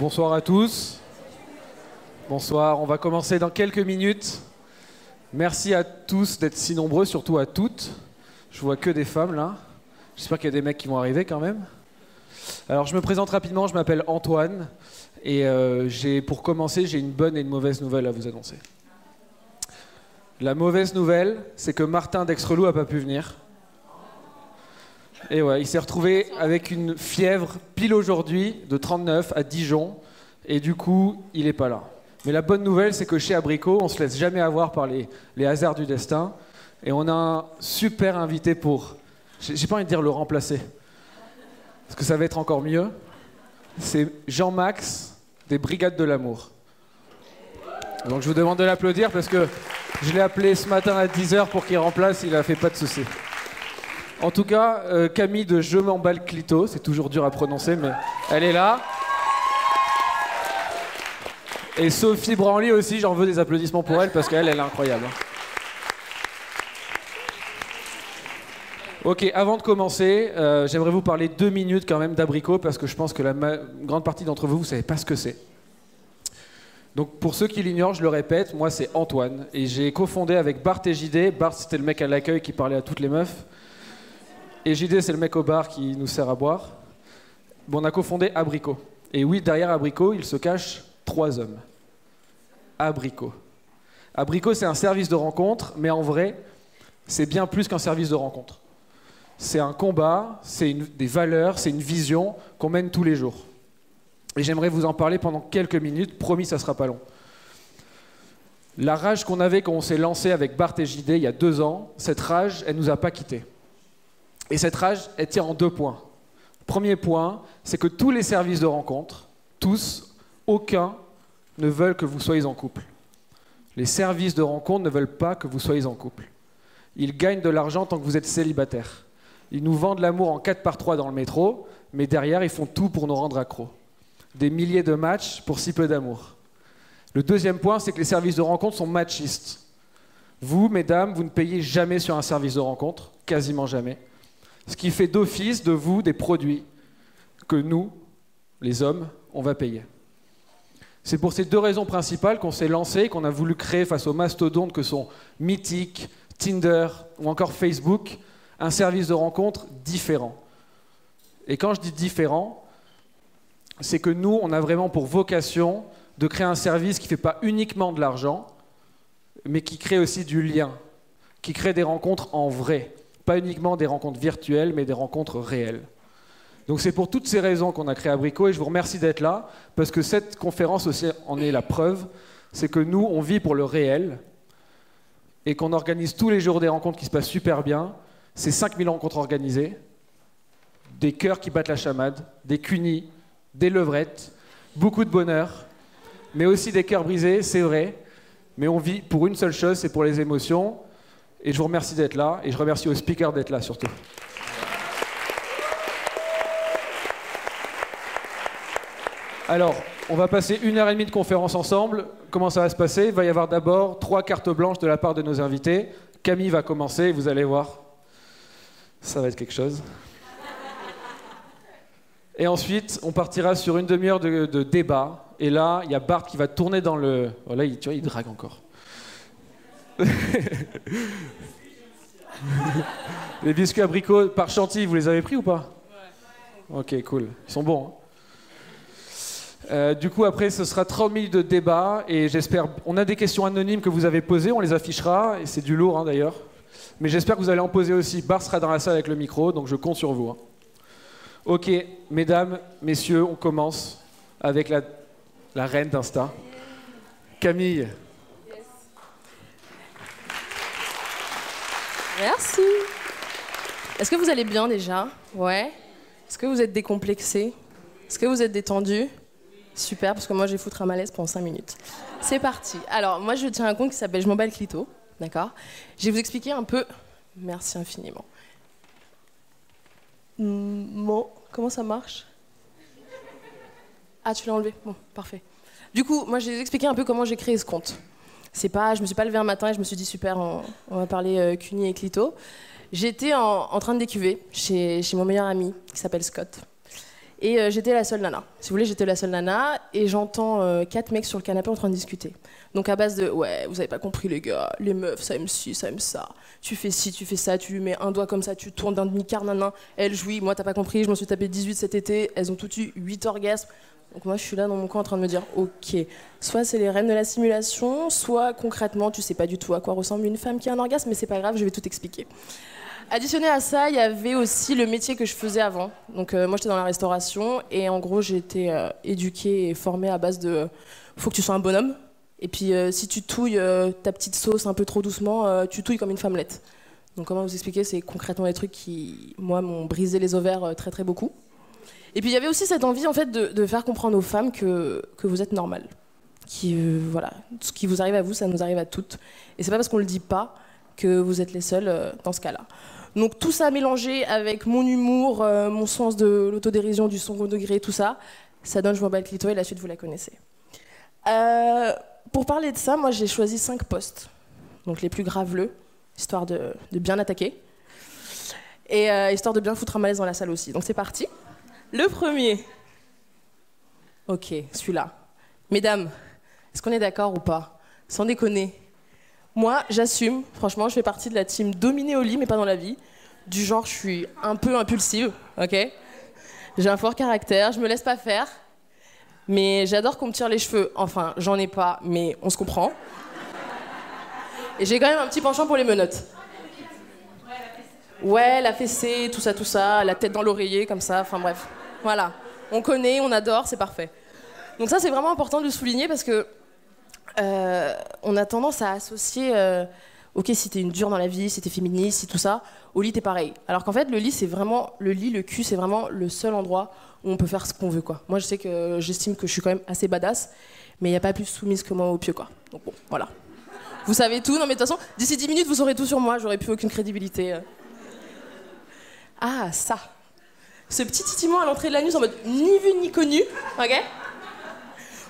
Bonsoir à tous. Bonsoir, on va commencer dans quelques minutes. Merci à tous d'être si nombreux, surtout à toutes. Je vois que des femmes là. J'espère qu'il y a des mecs qui vont arriver quand même. Alors je me présente rapidement, je m'appelle Antoine et euh, j'ai, pour commencer, j'ai une bonne et une mauvaise nouvelle à vous annoncer. La mauvaise nouvelle, c'est que Martin d'Exrelou a pas pu venir. Et ouais, il s'est retrouvé avec une fièvre pile aujourd'hui de 39 à Dijon et du coup, il n'est pas là. Mais la bonne nouvelle, c'est que chez Abricot, on se laisse jamais avoir par les, les hasards du destin et on a un super invité pour, j'ai pas envie de dire le remplacer, parce que ça va être encore mieux. C'est Jean-Max des Brigades de l'amour. Donc je vous demande de l'applaudir parce que je l'ai appelé ce matin à 10h pour qu'il remplace, il a fait pas de soucis. En tout cas, euh, Camille de Je m'emballe Clito, c'est toujours dur à prononcer, mais elle est là. Et Sophie Branly aussi, j'en veux des applaudissements pour elle parce qu'elle, elle est incroyable. Ok, avant de commencer, euh, j'aimerais vous parler deux minutes quand même d'abricot parce que je pense que la grande partie d'entre vous, vous savez pas ce que c'est. Donc pour ceux qui l'ignorent, je le répète, moi c'est Antoine et j'ai cofondé avec Bart et JD. Bart c'était le mec à l'accueil qui parlait à toutes les meufs et JD c'est le mec au bar qui nous sert à boire. Bon, on a cofondé Abricot. Et oui, derrière Abricot, il se cache trois hommes. Abricot. Abricot c'est un service de rencontre, mais en vrai, c'est bien plus qu'un service de rencontre. C'est un combat, c'est des valeurs, c'est une vision qu'on mène tous les jours. Et j'aimerais vous en parler pendant quelques minutes, promis ça sera pas long. La rage qu'on avait quand on s'est lancé avec Bart et JD il y a deux ans, cette rage, elle nous a pas quittés. Et cette rage, elle tient en deux points. Premier point, c'est que tous les services de rencontre, tous, aucun, ne veulent que vous soyez en couple. Les services de rencontre ne veulent pas que vous soyez en couple. Ils gagnent de l'argent tant que vous êtes célibataire. Ils nous vendent l'amour en 4 par 3 dans le métro, mais derrière, ils font tout pour nous rendre accros. Des milliers de matchs pour si peu d'amour. Le deuxième point, c'est que les services de rencontre sont machistes. Vous, mesdames, vous ne payez jamais sur un service de rencontre, quasiment jamais. Ce qui fait d'office de vous des produits que nous, les hommes, on va payer. C'est pour ces deux raisons principales qu'on s'est lancé, qu'on a voulu créer face aux mastodontes que sont Mythic, Tinder ou encore Facebook, un service de rencontre différent. Et quand je dis différent, c'est que nous, on a vraiment pour vocation de créer un service qui ne fait pas uniquement de l'argent, mais qui crée aussi du lien, qui crée des rencontres en vrai. Pas uniquement des rencontres virtuelles, mais des rencontres réelles. Donc c'est pour toutes ces raisons qu'on a créé Abricot et je vous remercie d'être là, parce que cette conférence aussi en est la preuve, c'est que nous, on vit pour le réel et qu'on organise tous les jours des rencontres qui se passent super bien. C'est 5000 rencontres organisées, des cœurs qui battent la chamade, des cunis, des levrettes, beaucoup de bonheur, mais aussi des cœurs brisés, c'est vrai, mais on vit pour une seule chose, c'est pour les émotions. Et je vous remercie d'être là, et je remercie aux speakers d'être là surtout. Alors, on va passer une heure et demie de conférence ensemble. Comment ça va se passer? Il va y avoir d'abord trois cartes blanches de la part de nos invités. Camille va commencer, vous allez voir. Ça va être quelque chose. Et ensuite, on partira sur une demi-heure de, débat. Et là, il y a Bart qui va tourner dans le. Oh là, il, tu vois, il drague encore. Les biscuits abricots par Chantilly, vous les avez pris ou pas? Ok, cool. Ils sont bons. hein euh, du coup, après, ce sera 30 minutes de débat et j'espère. On a des questions anonymes que vous avez posées, on les affichera et c'est du lourd hein, d'ailleurs. Mais j'espère que vous allez en poser aussi. Bar sera dans la salle avec le micro, donc je compte sur vous. hein. Ok, mesdames, messieurs, on commence avec la, la reine d'Insta, Camille. Merci. Est-ce que vous allez bien déjà? Ouais. Est-ce que vous êtes décomplexé Est-ce que vous êtes détendu Super, parce que moi je vais foutre un malaise pendant 5 minutes. C'est parti. Alors, moi je tiens un compte qui s'appelle Je m'emballe Clito. D'accord? Je vais vous expliquer un peu. Merci infiniment. Bon, comment ça marche? Ah, tu l'as enlevé Bon, parfait. Du coup, moi je vais vous expliquer un peu comment j'ai créé ce compte. C'est pas, je me suis pas levé un matin et je me suis dit super, on, va parler euh, Cuny et Clito. J'étais en, en train de décuver chez, chez mon meilleur ami qui s'appelle Scott. Et euh, j'étais la seule nana. Si vous voulez, j'étais la seule nana et j'entends euh, quatre mecs sur le canapé en train de discuter. Donc à base de ouais, vous avez pas compris les gars, les meufs ça aime ci, ça aime ça. Tu fais ci, tu fais ça, tu lui mets un doigt comme ça, tu tournes d'un demi-quart nanan. Elle jouit, moi t'as pas compris, je m'en suis tapé 18 cet été, elles ont toutes eu 8 orgasmes. Donc moi je suis là dans mon coin en train de me dire ok, soit c'est les reines de la simulation, soit concrètement tu sais pas du tout à quoi ressemble une femme qui a un orgasme, mais c'est pas grave, je vais tout expliquer. Additionné à ça, il y avait aussi le métier que je faisais avant. Donc euh, moi j'étais dans la restauration et en gros été euh, éduquée et formée à base de faut que tu sois un bonhomme. Et puis euh, si tu touilles ta petite sauce un peu trop doucement, tu touilles comme une femmelette. Donc comment vous expliquer, c'est concrètement des trucs qui moi m'ont brisé les ovaires très très beaucoup. Et puis il y avait aussi cette envie en fait de, faire comprendre aux femmes que, que vous êtes normales. Qui voilà, ce qui vous arrive à vous, ça nous arrive à toutes. Et c'est pas parce qu'on le dit pas que vous êtes les seules dans ce cas-là. Donc tout ça mélangé avec mon humour, euh, mon sens de l'autodérision, du second degré, tout ça, ça donne Je m'en bats clito et la suite vous la connaissez. Euh, pour parler de ça, moi j'ai choisi cinq postes, donc les plus graveleux, histoire de, bien attaquer, et euh, histoire de bien foutre un malaise dans la salle aussi. Donc c'est parti. Le premier. Ok, celui-là. Mesdames, est-ce qu'on est, d'accord ou pas? Sans déconner, moi, j'assume, franchement, je fais partie de la team dominée au lit, mais pas dans la vie. Du genre, je suis un peu impulsive, ok? J'ai un fort caractère, je me laisse pas faire. Mais j'adore qu'on me tire les cheveux. Enfin, j'en ai pas, mais on se comprend. Et j'ai quand même un petit penchant pour les menottes. Ouais, la fessée, tout ça, tout ça, la tête dans l'oreiller, comme ça, enfin bref. Voilà. On connaît, on adore, c'est parfait. Donc ça, c'est vraiment important de le souligner parce que euh, on a tendance à associer, euh, ok, si t'es une dure dans la vie, si t'es féministe, si tout ça, au lit t'es pareil. Alors qu'en fait, le lit, c'est vraiment, le lit, le cul, c'est vraiment le seul endroit où on peut faire ce qu'on veut, quoi. Moi, je sais que j'estime que je suis quand même assez badass, mais il n'y a pas plus soumise que moi au pieu, quoi. Donc bon, voilà. Vous savez tout, non mais de toute façon, d'ici 10 minutes, vous aurez tout sur moi, j'aurai plus aucune crédibilité. Euh. Ah, ça. Ce petit titillement à l'entrée de la nuit en mode ni vu ni connu, ok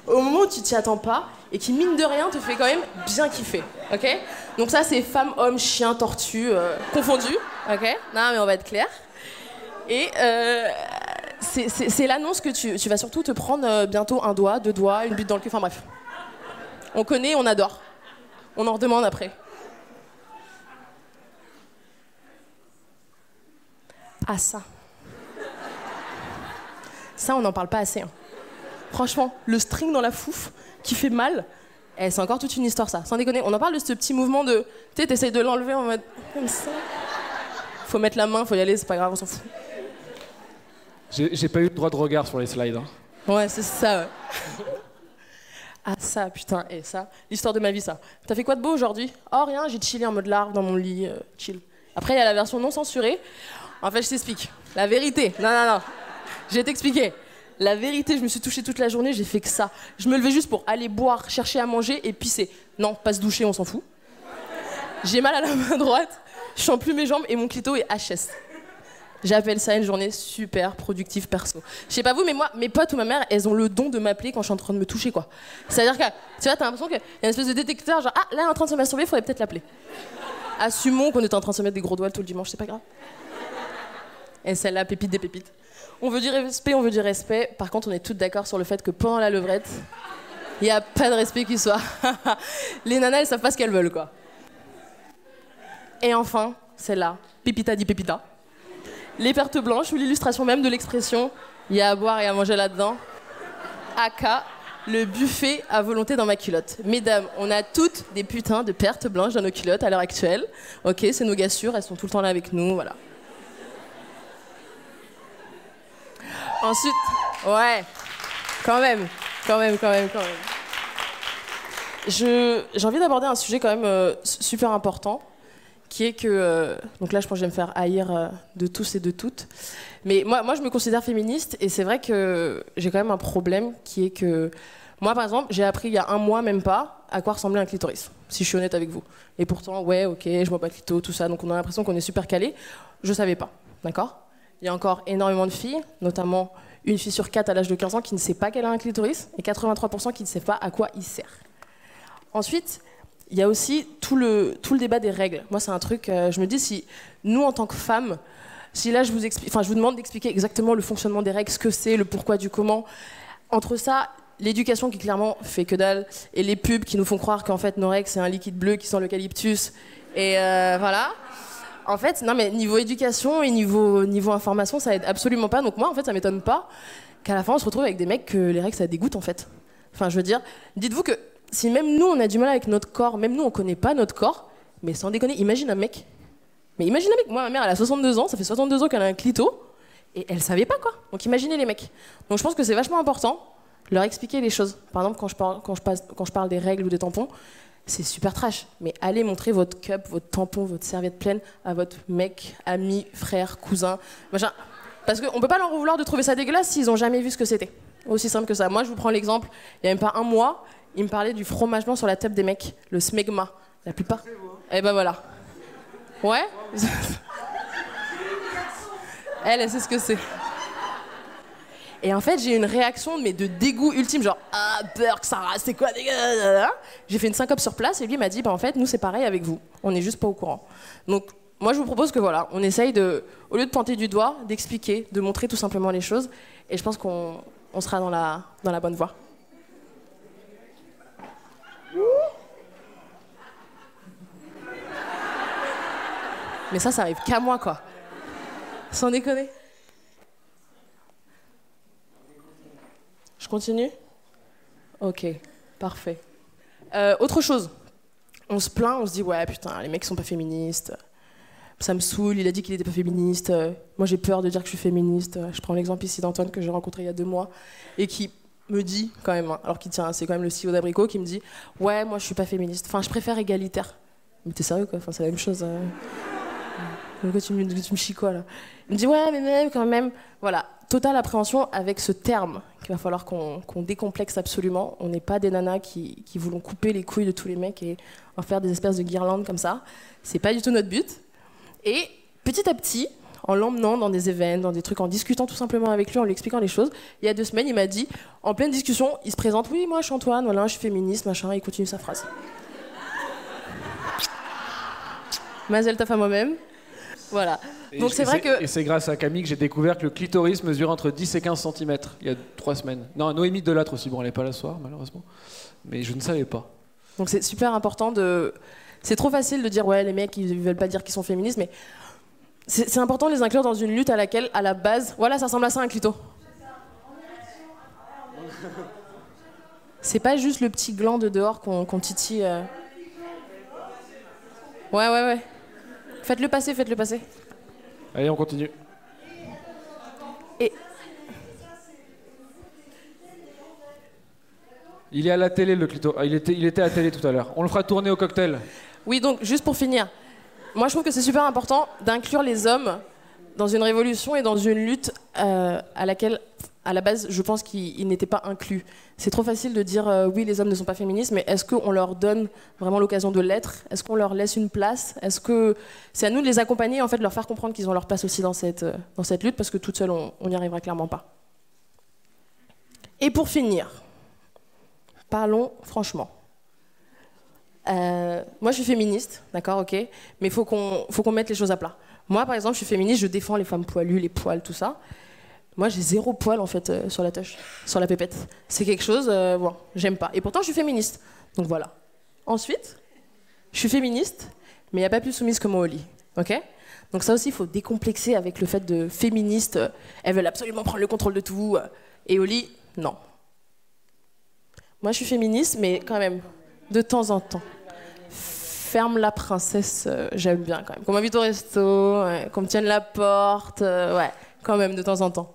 Au moment où tu t'y attends pas, et qui, mine de rien, te fait quand même bien kiffer. Ok Donc, ça, c'est femme, homme, chien, tortue, euh, confondu. Ok Non, mais on va être clair. Et euh, c'est l'annonce que tu, tu, vas surtout te prendre euh, bientôt un doigt, deux doigts, une butte dans le cul. Enfin, bref. On connaît, on adore. On en redemande après. Ah, ça. Ça, on n'en parle pas assez. Hein. Franchement, le string dans la fouf, qui fait mal, eh, c'est encore toute une histoire ça. Sans déconner, on en parle de ce petit mouvement de. Tu sais, t'essayes de l'enlever en mode. comme ça. Faut mettre la main, faut y aller, c'est pas grave, on s'en fout. J'ai pas eu le droit de regard sur les slides. Hein. Ouais, c'est ça. ah, ça, putain, et ça, l'histoire de ma vie, ça. T'as fait quoi de beau aujourd'hui? Oh, rien, j'ai chillé en mode larve dans mon lit, euh, chill. Après, il y a la version non censurée. En fait, je t'explique. La vérité. Non, non, non. Je vais t'expliquer. La vérité, je me suis touchée toute la journée, j'ai fait que ça. Je me levais juste pour aller boire, chercher à manger et pisser. Non, pas se doucher, on s'en fout. J'ai mal à la main droite, je sens plus mes jambes et mon clito est HS. J'appelle ça une journée super productive perso. Je sais pas vous, mais moi, mes potes ou ma mère, elles ont le don de m'appeler quand je suis en train de me toucher, quoi. C'est-à-dire que, tu vois, t'as l'impression qu'il y a une espèce de détecteur, genre, ah, là, elle est en train de se masturber, faudrait peut-être l'appeler. Assumons qu'on est en train de se mettre des gros doigts tout le dimanche, c'est pas grave. Et celle-là, pépite des pépites. On veut du respect, on veut du respect. Par contre, on est toutes d'accord sur le fait que pendant la levrette, il n'y a pas de respect qui soit. Les nanas, elles savent pas ce qu'elles veulent, quoi. Et enfin, celle-là, Pépita dit Pépita. Les pertes blanches ou l'illustration même de l'expression il y a à boire et à manger là-dedans. Aka, le buffet à volonté dans ma culotte. Mesdames, on a toutes des putains de pertes blanches dans nos culottes à l'heure actuelle. Ok, c'est nos gars sûrs, elles sont tout le temps là avec nous, voilà. Ensuite, ouais, quand même, quand même, quand même, quand même. J'ai envie d'aborder un sujet quand même euh, super important, qui est que, euh, donc là je pense que je vais me faire haïr euh, de tous et de toutes, mais moi, moi je me considère féministe et c'est vrai que j'ai quand même un problème qui est que, moi par exemple, j'ai appris il y a un mois même pas à quoi ressemblait un clitoris, si je suis honnête avec vous. Et pourtant, ouais, ok, je vois pas clito, tout ça, donc on a l'impression qu'on est super calé. Je savais pas, d'accord? Il y a encore énormément de filles, notamment une fille sur quatre à l'âge de 15 ans qui ne sait pas qu'elle a un clitoris et 83% qui ne sait pas à quoi il sert. Ensuite, il y a aussi tout le, tout le débat des règles. Moi, c'est un truc, euh, je me dis, si nous, en tant que femmes, si là je vous explique, enfin je vous demande d'expliquer exactement le fonctionnement des règles, ce que c'est, le pourquoi du comment, entre ça, l'éducation qui clairement fait que dalle, et les pubs qui nous font croire qu'en fait nos règles c'est un liquide bleu qui sent l'eucalyptus, et euh, voilà. En fait, non mais niveau éducation et niveau, niveau information, ça aide absolument pas. Donc moi, en fait, ça m'étonne pas qu'à la fin on se retrouve avec des mecs que les règles ça dégoûte en fait. Enfin, je veux dire, dites-vous que si même nous on a du mal avec notre corps, même nous on connaît pas notre corps, mais sans déconner, imagine un mec. Mais imagine un mec, moi ma mère elle a 62 ans, ça fait 62 ans qu'elle a un clito, et elle savait pas quoi. Donc imaginez les mecs. Donc je pense que c'est vachement important leur expliquer les choses. Par exemple, quand je parle, quand je passe, quand je parle des règles ou des tampons, c'est super trash. Mais allez montrer votre cup, votre tampon, votre serviette pleine à votre mec, ami, frère, cousin, machin. Parce qu'on peut pas leur vouloir de trouver ça dégueulasse s'ils ont jamais vu ce que c'était. Aussi simple que ça. Moi, je vous prends l'exemple, il y a même pas un mois, il me parlait du fromage blanc sur la table des mecs, le smegma. La plupart. Eh ben voilà. Ouais Elle, elle sait ce que c'est. Et en fait, j'ai eu une réaction mais de dégoût ultime, genre ah Burke, Sarah, c'est quoi J'ai fait une syncope sur place et lui m'a dit bah en fait nous c'est pareil avec vous, on n'est juste pas au courant. Donc moi je vous propose que voilà, on essaye de, au lieu de pointer du doigt, d'expliquer, de montrer tout simplement les choses. Et je pense qu'on sera dans la, dans la bonne voie. Mais ça, ça arrive qu'à moi, quoi. Sans déconner. Continue Ok, parfait. Euh, autre chose. On se plaint, on se dit, ouais, putain, les mecs sont pas féministes. Ça me saoule, il a dit qu'il était pas féministe. Moi, j'ai peur de dire que je suis féministe. Je prends l'exemple ici d'Antoine que j'ai rencontré il y a deux mois et qui me dit quand même, hein, alors qu'il tient, c'est quand même le CEO d'Abricot, qui me dit, ouais, moi, je suis pas féministe. Enfin, je préfère égalitaire. Mais t'es sérieux, quoi? Enfin, c'est la même chose. Hein. Pourquoi tu me, tu me chies quoi là? Il me dit ouais mais même quand même voilà totale appréhension avec ce terme qu'il va falloir qu'on décomplexe absolument. On n'est pas des nanas qui, qui voulons couper les couilles de tous les mecs et en faire des espèces de guirlandes comme ça. C'est pas du tout notre but. Et petit à petit, en l'emmenant dans des événements, dans des trucs, en discutant tout simplement avec lui, en lui expliquant les choses. Il y a deux semaines, il m'a dit, en pleine discussion, il se présente, oui, moi je suis Antoine, voilà, je suis féministe, machin, il continue sa phrase. Mazel taf à moi-même. Voilà. Donc c'est vrai que. Et c'est grâce à Camille que j'ai découvert que le clitoris mesure entre 10 et 15 cm il y a trois semaines. Non, Noémie Delattre aussi, bon, elle n'est pas là ce soir, malheureusement. Mais je ne savais pas. Donc c'est super important de. C'est trop facile de dire, ouais, les mecs, ils veulent pas dire qu'ils sont féministes, mais c'est important de les inclure dans une lutte à laquelle, à la base. Voilà, ça ressemble à ça un clito. C'est pas juste le petit gland de dehors qu'on titille. Euh. Ouais, ouais, ouais. Faites-le passer, faites-le passer. Allez, on continue. Et... Il est à la télé, le clito. Ah, il, était, il était à la télé tout à l'heure. On le fera tourner au cocktail. Oui, donc, juste pour finir. Moi, je trouve que c'est super important d'inclure les hommes dans une révolution et dans une lutte euh, à laquelle à la base, je pense qu'ils n'étaient pas inclus. C'est trop facile de dire euh, oui, les hommes ne sont pas féministes, mais est-ce qu'on leur donne vraiment l'occasion de l'être? Est-ce qu'on leur laisse une place? Est-ce que c'est à nous de les accompagner, en fait, de leur faire comprendre qu'ils ont leur place aussi dans cette, euh, lutte, parce que toute seule, on n'y arrivera clairement pas. Et pour finir, parlons franchement. Euh, moi, je suis féministe, d'accord, ok, mais il faut qu'on mette les choses à plat. Moi, par exemple, je suis féministe, je défends les femmes poilues, les poils, tout ça. Moi, j'ai zéro poil en fait euh, sur la touche, sur la pépette. C'est quelque chose, euh, bon, j'aime pas. Et pourtant, je suis féministe. Donc voilà. Ensuite, je suis féministe, mais il n'y a pas plus soumise que moi au lit. Ok? Donc ça aussi, il faut décomplexer avec le fait de féministes. Euh, elles veulent absolument prendre le contrôle de tout. et au lit, non. Moi, je suis féministe, mais quand même, de temps en temps. Ferme la princesse, j'aime bien quand même. Qu'on m'invite au resto, qu'on me tienne la porte, ouais, quand même, de temps en temps.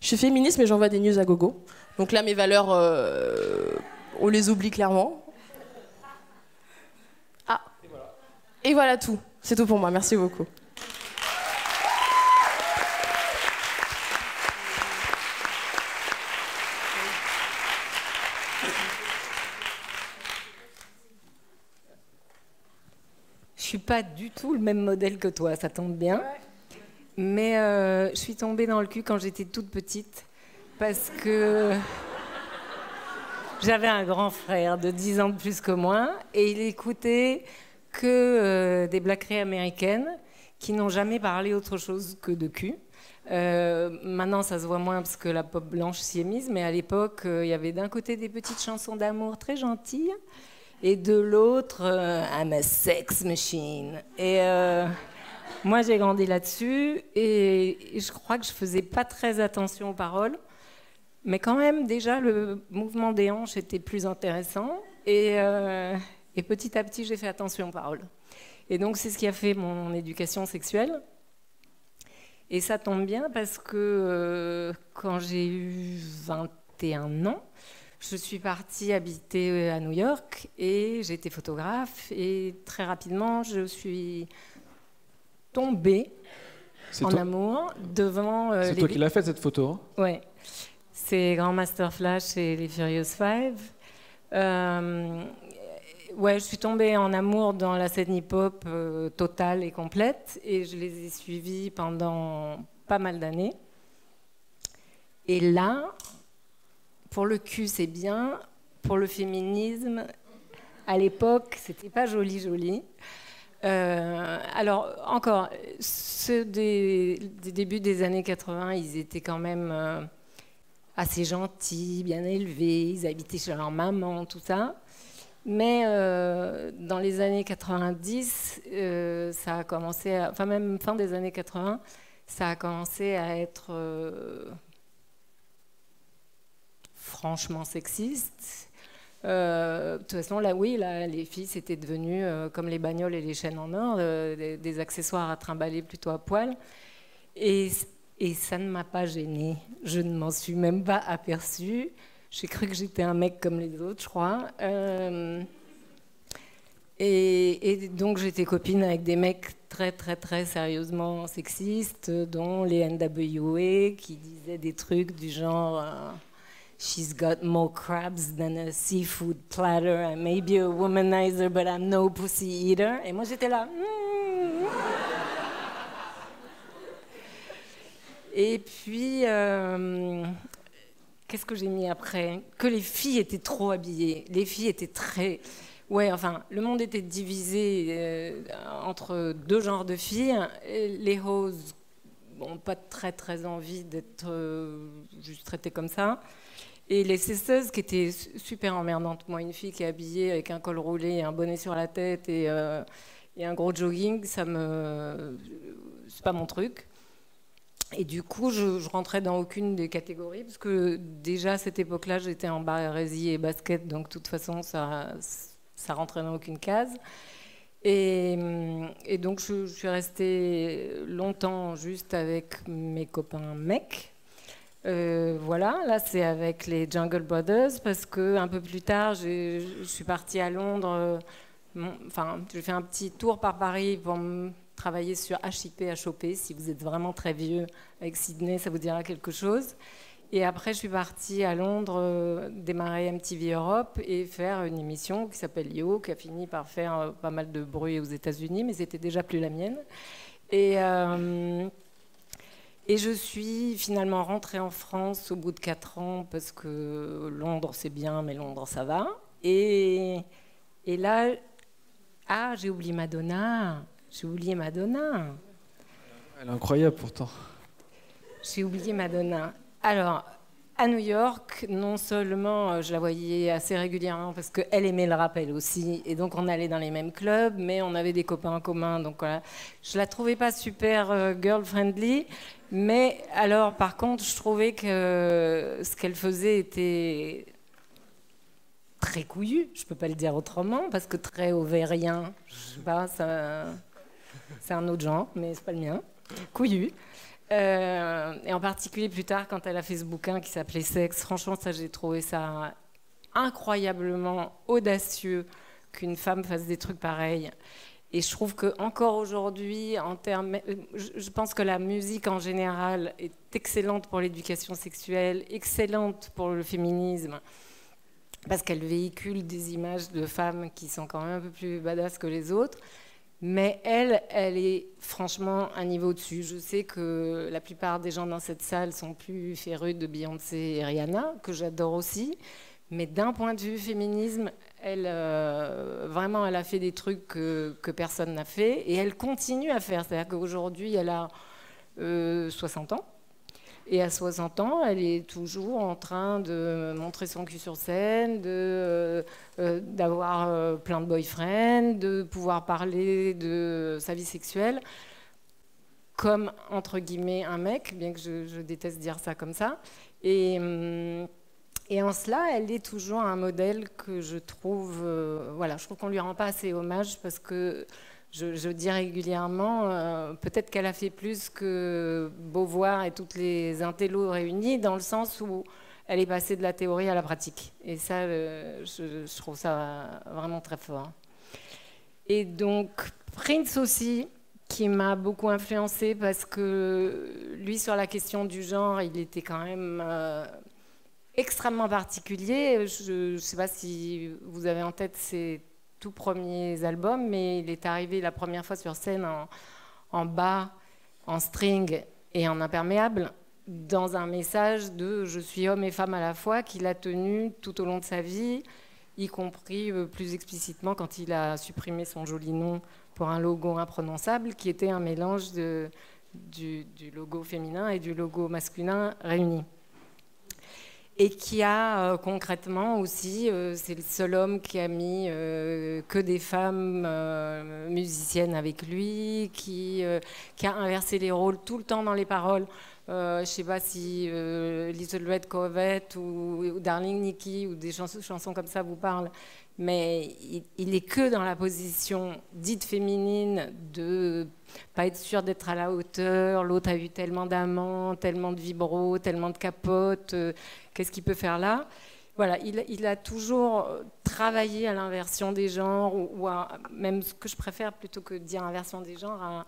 Je suis féministe, mais j'envoie des news à gogo. Donc là, mes valeurs, euh, on les oublie clairement. Ah. Et voilà. tout. C'est tout pour moi. Merci beaucoup. Je suis pas du tout le même modèle que toi, ça tombe bien. Mais euh, je suis tombée dans le cul quand j'étais toute petite parce que j'avais un grand frère de 10 ans de plus que moi et il écoutait que euh, des blackeries américaines qui n'ont jamais parlé autre chose que de cul. Euh, maintenant, ça se voit moins parce que la pop blanche s'y est mise, mais à l'époque, il y avait d'un côté des petites chansons d'amour très gentilles, et de l'autre, I'm a sex machine. Et moi, j'ai grandi là-dessus, et, je crois que je faisais pas très attention aux paroles, mais quand même, déjà, le mouvement des hanches était plus intéressant, et, et petit à petit, j'ai fait attention aux paroles. Et donc, c'est ce qui a fait mon éducation sexuelle. Et ça tombe bien parce que euh, quand j'ai eu 21 ans, je suis partie habiter à New York et j'étais photographe. Et très rapidement, je suis tombée en amour devant. Euh, c'est toi qui l'as fait cette photo hein Ouais. C'est Grand Master Flash et les Furious Five. Euh, ouais, je suis tombée en amour dans la scène hip-hop euh, totale et complète, et je les ai suivis pendant pas mal d'années. Et là, pour le cul, c'est bien. Pour le féminisme, à l'époque, c'était pas joli, joli. Euh, alors, encore, ceux des, débuts des années 80, ils étaient quand même euh, assez gentils, bien élevés, ils habitaient chez leur maman, tout ça. Mais euh, dans les années 90, euh, ça a commencé, enfin même fin des années 80, ça a commencé à être franchement sexiste. De toute façon, là, oui, là, les filles, c'était devenu comme les bagnoles et les chaînes en or, des, des, accessoires à trimballer plutôt à poil. Et, et ça ne m'a pas gênée. Je ne m'en suis même pas aperçue. J'ai cru que j'étais un mec comme les autres, je crois. Euh, et, donc j'étais copine avec des mecs très très très sérieusement sexistes, dont les NWA qui disaient des trucs du genre euh, She's got more crabs than a seafood platter. I may be a womanizer, but I'm no pussy eater. Et moi j'étais là. Hmm. Et puis, euh, Qu'est-ce que j'ai mis après? Que les filles étaient trop habillées. Les filles étaient très. Ouais, enfin, le monde était divisé euh, entre deux genres de filles. Les roses n'ont pas très très envie d'être euh, juste traitées comme ça. Et les cesseuses qui étaient super emmerdantes. Moi, une fille qui est habillée avec un col roulé et un bonnet sur la tête et, euh, et un gros jogging, ça me. C'est pas mon truc. Et du coup, je, rentrais dans aucune des catégories, parce que déjà à cette époque-là, j'étais en barésie et basket, donc de toute façon, ça, ça rentrait dans aucune case. Et donc, je, suis restée longtemps juste avec mes copains mecs. Euh, voilà, là, c'est avec les Jungle Brothers, parce que un peu plus tard, je suis partie à Londres. Enfin, j'ai fait un petit tour par Paris pour travailler sur HIP, HOP. Si vous êtes vraiment très vieux avec Sydney, ça vous dira quelque chose. Et après, je suis partie à Londres euh, démarrer MTV Europe et faire une émission qui s'appelle Yo, qui a fini par faire euh, pas mal de bruit aux États-Unis, mais c'était déjà plus la mienne. Et, euh, et je suis finalement rentrée en France au bout de 4 ans parce que Londres c'est bien, mais Londres ça va. Et, et là, ah, j'ai oublié Madonna. J'ai oublié Madonna. Elle est incroyable pourtant. J'ai oublié Madonna. Alors, à New York, non seulement euh, je la voyais assez régulièrement parce qu'elle aimait le rap elle aussi, et donc on allait dans les mêmes clubs, mais on avait des copains en commun, donc voilà. Je la trouvais pas super euh, girl friendly, mais alors par contre, je trouvais que ce qu'elle faisait était très couillu, je peux pas le dire autrement, parce que très ovérien, je sais pas, c'est un autre genre, mais c'est pas le mien. Couillu. Euh, et en particulier plus tard, quand elle a fait ce bouquin qui s'appelait Sexe, franchement, ça, j'ai trouvé ça incroyablement audacieux qu'une femme fasse des trucs pareils. Et je trouve que encore aujourd'hui, en termes, je pense que la musique en général est excellente pour l'éducation sexuelle, excellente pour le féminisme, parce qu'elle véhicule des images de femmes qui sont quand même un peu plus badass que les autres. Mais elle, elle est franchement un niveau au-dessus. Je sais que la plupart des gens dans cette salle sont plus férus de Beyoncé et Rihanna, que j'adore aussi. Mais d'un point de vue féminisme, elle, euh, vraiment, elle a fait des trucs que, personne n'a fait et elle continue à faire. C'est-à-dire qu'aujourd'hui, elle a 60 ans. Et à 60 ans, elle est toujours en train de montrer son cul sur scène, de, d'avoir plein de boyfriends, de pouvoir parler de sa vie sexuelle comme, entre guillemets, un mec, bien que je, déteste dire ça comme ça. Et, en cela, elle est toujours un modèle que je trouve, euh, voilà, je trouve qu'on lui rend pas assez hommage parce que je, dis régulièrement, euh, peut-être qu'elle a fait plus que Beauvoir et toutes les intellos réunis, dans le sens où elle est passée de la théorie à la pratique. Et ça, euh, je, trouve ça vraiment très fort. Et donc, Prince aussi, qui m'a beaucoup influencé parce que lui, sur la question du genre, il était quand même euh, extrêmement particulier. Je ne sais pas si vous avez en tête ses tout premiers albums, mais il est arrivé la première fois sur scène en, bas, en string et en imperméable, dans un message de je suis homme et femme à la fois qu'il a tenu tout au long de sa vie, y compris euh, plus explicitement quand il a supprimé son joli nom pour un logo imprononçable qui était un mélange du, logo féminin et du logo masculin réunis. Et qui a euh, concrètement aussi, euh, c'est le seul homme qui a mis euh, que des femmes musiciennes avec lui, qui, a inversé les rôles tout le temps dans les paroles. je ne sais pas si Little Red Corvette ou, Darling Nikki ou des chansons, comme ça vous parlent, mais il, est que dans la position dite féminine de pas être sûr d'être à la hauteur. L'autre a eu tellement d'amants, tellement de vibros, tellement de capotes. Euh, qu'est-ce qu'il peut faire là? Voilà, il, a toujours travaillé à l'inversion des genres, ou, même ce que je préfère plutôt que dire inversion des genres,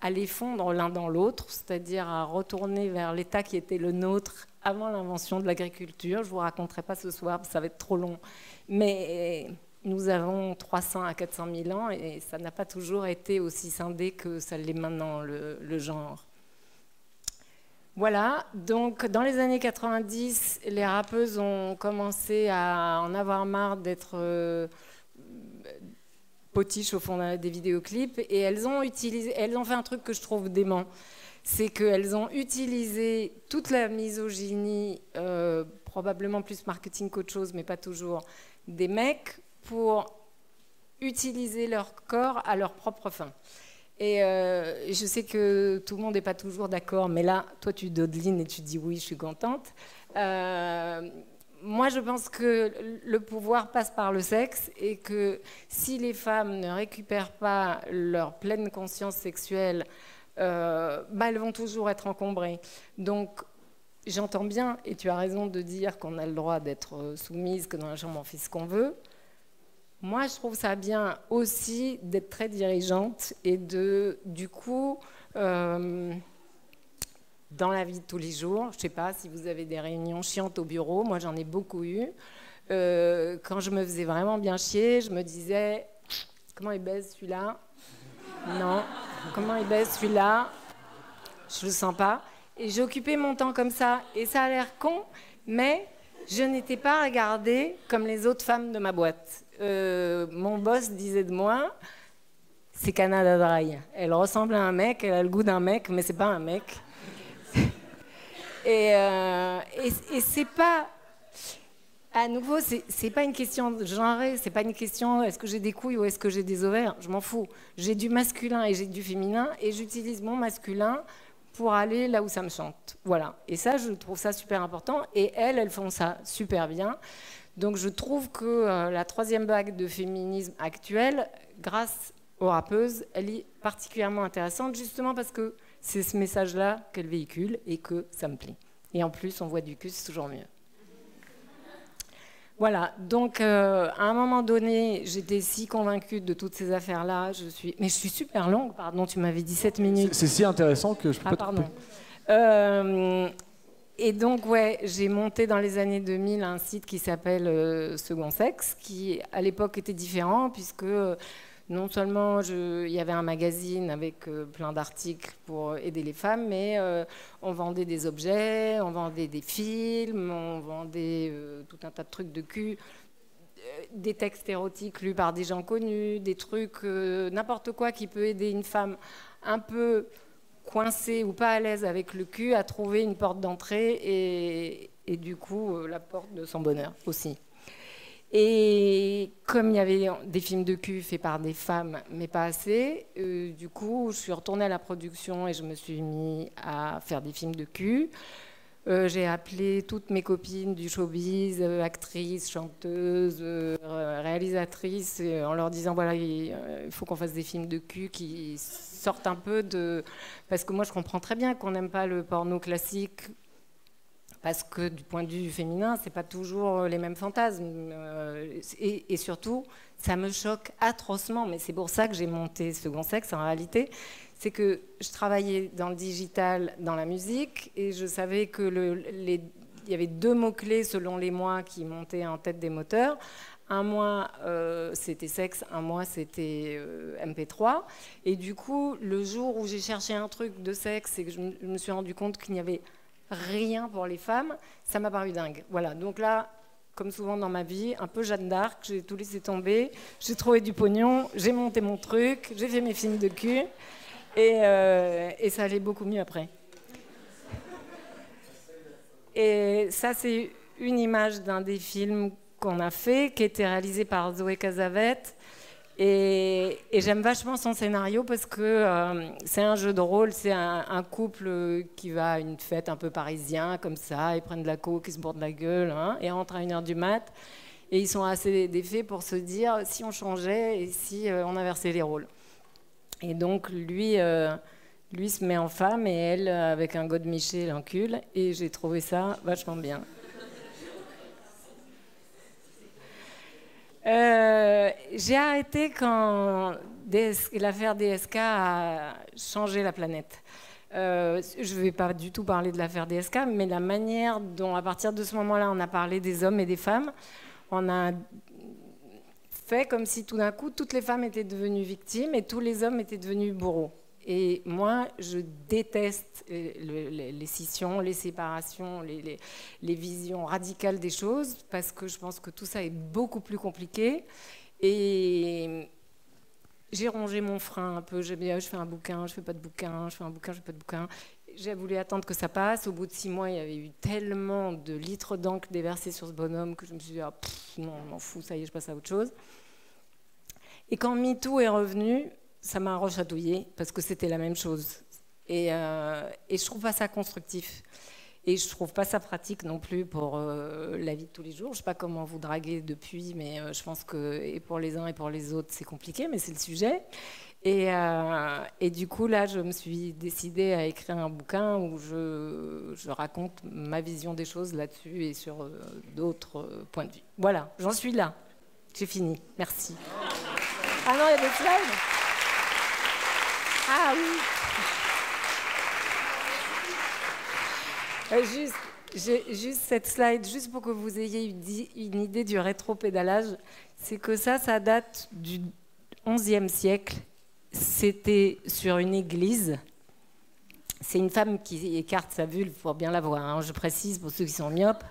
à les fondre l'un dans l'autre, c'est-à-dire à retourner vers l'état qui était le nôtre avant l'invention de l'agriculture. Je ne vous raconterai pas ce soir, ça va être trop long. Mais nous avons 300 à 400 000 ans et ça n'a pas toujours été aussi scindé que ça l'est maintenant, le, genre. Voilà, donc dans les années 90, les rappeuses ont commencé à en avoir marre d'être euh, potiches au fond des vidéoclips et elles ont, fait un truc que je trouve dément c'est qu'elles ont utilisé toute la misogynie, euh, probablement plus marketing qu'autre chose, mais pas toujours, des mecs pour utiliser leur corps à leur propre fin. Et euh, je sais que tout le monde n'est pas toujours d'accord, mais là, toi, tu dodelines et tu dis oui, je suis contente. Euh, moi, je pense que le pouvoir passe par le sexe et que si les femmes ne récupèrent pas leur pleine conscience sexuelle euh, bah, elles vont toujours être encombrées. Donc, j'entends bien, et tu as raison de dire qu'on a le droit d'être soumise, que dans la chambre on fait ce qu'on veut. Moi, je trouve ça bien aussi d'être très dirigeante et de, du coup, euh, dans la vie de tous les jours, je ne sais pas si vous avez des réunions chiantes au bureau, moi j'en ai beaucoup eu. quand je me faisais vraiment bien chier, je me disais, comment il baise celui-là? Non. Comment il baisse celui-là? Je le sens pas. Et occupé mon temps comme ça. Et ça a l'air con, mais je n'étais pas regardée comme les autres femmes de ma boîte. Euh, mon boss disait de moi, c'est Canada Dry. Elle ressemble à un mec, elle a le goût d'un mec, mais c'est pas un mec. et, euh, et, c'est pas à nouveau, c'est pas une question de genre, c'est pas une question est-ce que j'ai des couilles ou est-ce que j'ai des ovaires, je m'en fous. J'ai du masculin et j'ai du féminin et j'utilise mon masculin pour aller là où ça me chante. Voilà. Et ça, je trouve ça super important. Et elles, elles font ça super bien. Donc je trouve que euh, la troisième vague de féminisme actuelle, grâce aux rappeuses, elle est particulièrement intéressante justement parce que c'est ce message-là qu'elle véhicule et que ça me plaît. Et en plus, on voit du cul, c'est toujours mieux. Voilà, donc euh, à un moment donné, j'étais si convaincue de toutes ces affaires-là. Je suis, mais je suis super longue, pardon, tu m'avais dit 7 minutes. C'est si intéressant que je peux ah, pas pardon. Euh, et donc, ouais, j'ai monté dans les années 2000 un site qui s'appelle euh, Second Sexe, qui à l'époque était différent, puisque non seulement il y avait un magazine avec euh, plein d'articles pour aider les femmes, mais euh, on vendait des objets, on vendait des films, on vendait euh, tout un tas de trucs de cul, des textes érotiques lus par des gens connus, des trucs, n'importe quoi qui peut aider une femme un peu coincée ou pas à l'aise avec le cul à trouver une porte d'entrée et du coup la porte de son bonheur aussi. Et comme il y avait des films de cul faits par des femmes, mais pas assez, euh, du coup, je suis retournée à la production et je me suis mis à faire des films de cul. Euh, j'ai appelé toutes mes copines du showbiz, euh, actrices, chanteuses, réalisatrices, en leur disant voilà, il faut qu'on fasse des films de cul qui sortent un peu de. Parce que moi, je comprends très bien qu'on n'aime pas le porno classique parce que du point de vue féminin, c'est pas toujours les mêmes fantasmes. Euh, et, surtout, ça me choque atrocement. Mais c'est pour ça que j'ai monté Second Sexe en réalité. C'est que je travaillais dans le digital, dans la musique, et je savais que il y avait deux mots-clés selon les mois qui montaient en tête des moteurs. Un mois, euh, c'était sexe, un mois, c'était euh, MP3. Et du coup, le jour où j'ai cherché un truc de sexe et que je me suis rendu compte qu'il n'y avait rien pour les femmes, ça m'a paru dingue. Voilà, donc là, comme souvent dans ma vie, un peu Jeanne d'Arc, j'ai tout laissé tomber, j'ai trouvé du pognon, j'ai monté mon truc, j'ai fait mes films de cul, et, euh, ça allait beaucoup mieux après. Et ça, c'est une image d'un des films qu'on a fait, qui été réalisé par Zoé Casavette, et, j'aime vachement son scénario parce que euh, c'est un jeu de rôle, c'est un, couple qui va à une fête un peu parisien, comme ça, ils prennent de la coke, ils se bordent la gueule, hein, et rentrent à 1h du mat. Et ils sont assez défaits pour se dire si on changeait et si euh, on inversait les rôles. Et donc lui, euh, lui se met en femme et elle avec un godemiché l'encule. Et j'ai trouvé ça vachement bien. Euh, j'ai arrêté quand l'affaire DSK a changé la planète. Euh, je ne vais pas du tout parler de l'affaire DSK, mais la manière dont, à partir de ce moment-là, on a parlé des hommes et des femmes, on a fait comme si tout d'un coup, toutes les femmes étaient devenues victimes et tous les hommes étaient devenus bourreaux. Et moi, je déteste les scissions, les séparations, les, visions radicales des choses, parce que je pense que tout ça est beaucoup plus compliqué. Et j'ai rongé mon frein un peu. J'ai dit, je fais un bouquin, je fais pas de bouquin, je fais un bouquin, je fais pas de bouquin. J'ai voulu attendre que ça passe. Au bout de six mois, il y avait eu tellement de litres d'encre déversés sur ce bonhomme que je me suis dit, ah, non, je m'en fous, ça y est, je passe à autre chose. Et quand MeToo est revenu, ça m'a rechatouillé parce que c'était la même chose. Et, euh, et je trouve pas ça constructif. Et je trouve pas ça pratique non plus pour euh, la vie de tous les jours. Je sais pas comment vous draguer depuis, mais euh, je pense que et pour les uns et pour les autres, c'est compliqué, mais c'est le sujet. Et, euh, du coup, là, je me suis décidée à écrire un bouquin où je, raconte ma vision des choses là-dessus et sur d'autres points de vue. Voilà, j'en suis là. J'ai fini. Merci. Ah non, il y a des slides? Ah. Euh, juste, juste cette slide, juste pour que vous ayez une idée du rétro-pédalage, c'est que ça, ça date du XIe siècle. C'était sur une église. C'est une femme qui écarte sa vulve pour bien la voir. Hein. je précise pour ceux qui sont myopes.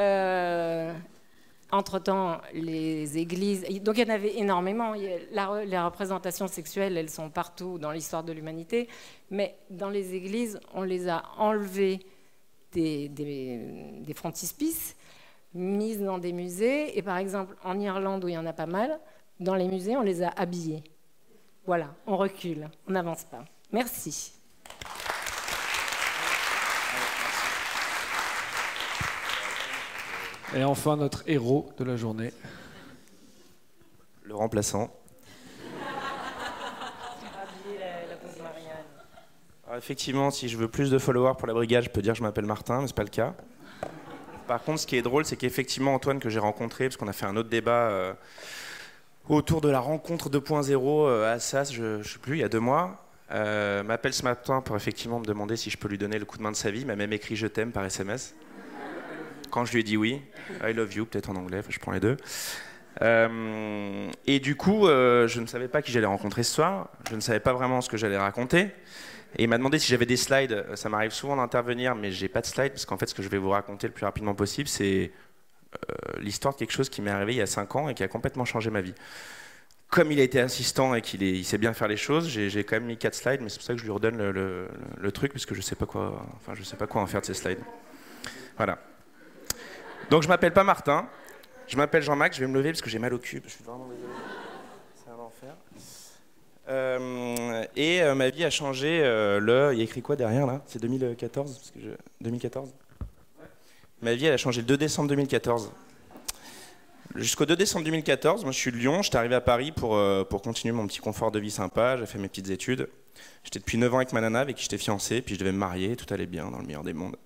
Euh, entre-temps, les églises, donc il y en avait énormément. les représentations sexuelles, elles sont partout dans l'histoire de l'humanité, mais dans les églises, on les a enlevées des, des, frontispices, mises dans des musées, et par exemple en Irlande où il y en a pas mal, dans les musées, on les a habillées. Voilà, on recule, on n'avance pas. Merci. Et enfin, notre héros de la journée. Le remplaçant. effectivement, si je veux plus de followers pour la brigade, je peux dire que je m'appelle Martin, mais ce n'est pas le cas. Par contre, ce qui est drôle, c'est qu'effectivement, Antoine, que j'ai rencontré, parce qu'on a fait un autre débat euh, autour de la rencontre 2.0 euh, à SAS, je ne sais plus, il y a deux mois, euh, m'appelle ce matin pour effectivement me demander si je peux lui donner le coup de main de sa vie. Il m'a même écrit Je t'aime par SMS quand je lui ai dit oui, I love you, peut-être en anglais, je prends les deux. Euh, et du coup, euh, je ne savais pas qui j'allais rencontrer ce soir. Je ne savais pas vraiment ce que j'allais raconter. Et il m'a demandé si j'avais des slides. Ça m'arrive souvent d'intervenir, mais j'ai pas de slides parce qu'en fait, ce que je vais vous raconter le plus rapidement possible, c'est euh, l'histoire de quelque chose qui m'est arrivé il y a 5 ans et qui a complètement changé ma vie. Comme il a été insistant et qu'il il sait bien faire les choses, j'ai quand même mis 4 slides, mais c'est pour ça que je lui redonne le, truc parce que je sais enfin, sais pas quoi en faire de ces slides. Voilà. Donc je m'appelle pas Martin, je m'appelle Jean-Max, je vais me lever parce que j'ai mal au cul. Je suis vraiment désolé. C'est un enfer. Euh, et euh, ma vie a changé. Euh, le, il y a écrit quoi derrière là? C'est 2014 parce que 2014 Ma vie, elle a changé le 2 décembre 2014. Jusqu'au 2 décembre 2014, moi je suis de Lyon, j'étais arrivé à Paris pour, pour continuer mon petit confort de vie sympa, j'ai fait mes petites études. J'étais depuis 9 ans avec ma nana avec qui j'étais fiancé, puis je devais me marier, tout allait bien dans le meilleur des mondes.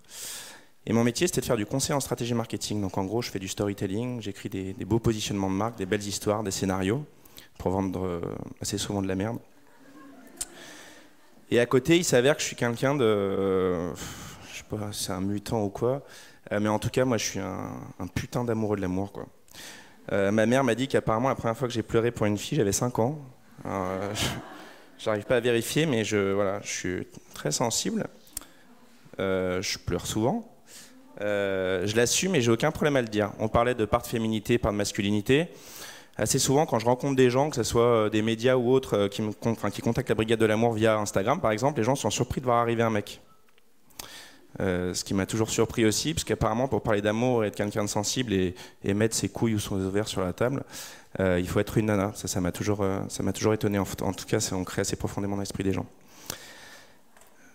Et mon métier, c'était de faire du conseil en stratégie marketing. Donc en gros, je fais du storytelling, j'écris des, beaux positionnements de marque, des belles histoires, des scénarios, pour vendre euh, assez souvent de la merde. Et à côté, il s'avère que je suis quelqu'un de... Euh, je sais pas, c'est un mutant ou quoi. Euh, mais en tout cas, moi, je suis un, putain d'amoureux de l'amour, quoi. ma mère m'a dit qu'apparemment, la première fois que j'ai pleuré pour une fille, j'avais 5 ans. J'arrive pas à vérifier, mais je, voilà, je suis très sensible. je pleure souvent. Euh, je l'assume et j'ai aucun problème à le dire. On parlait de part de féminité, part de masculinité. Assez souvent, quand je rencontre des gens, que ce soit euh, des médias ou autres, euh, qui, contactent la Brigade de l'amour via Instagram, par exemple, les gens sont surpris de voir arriver un mec. ce qui m'a toujours surpris aussi, parce qu'apparemment, pour parler d'amour et être quelqu'un de sensible et, mettre ses couilles ou son ovaires sur la table, il faut être une nana. Ça, ça m'a toujours, ça m'a toujours étonné. En, tout cas, c'est ancré assez profondément dans l'esprit des gens.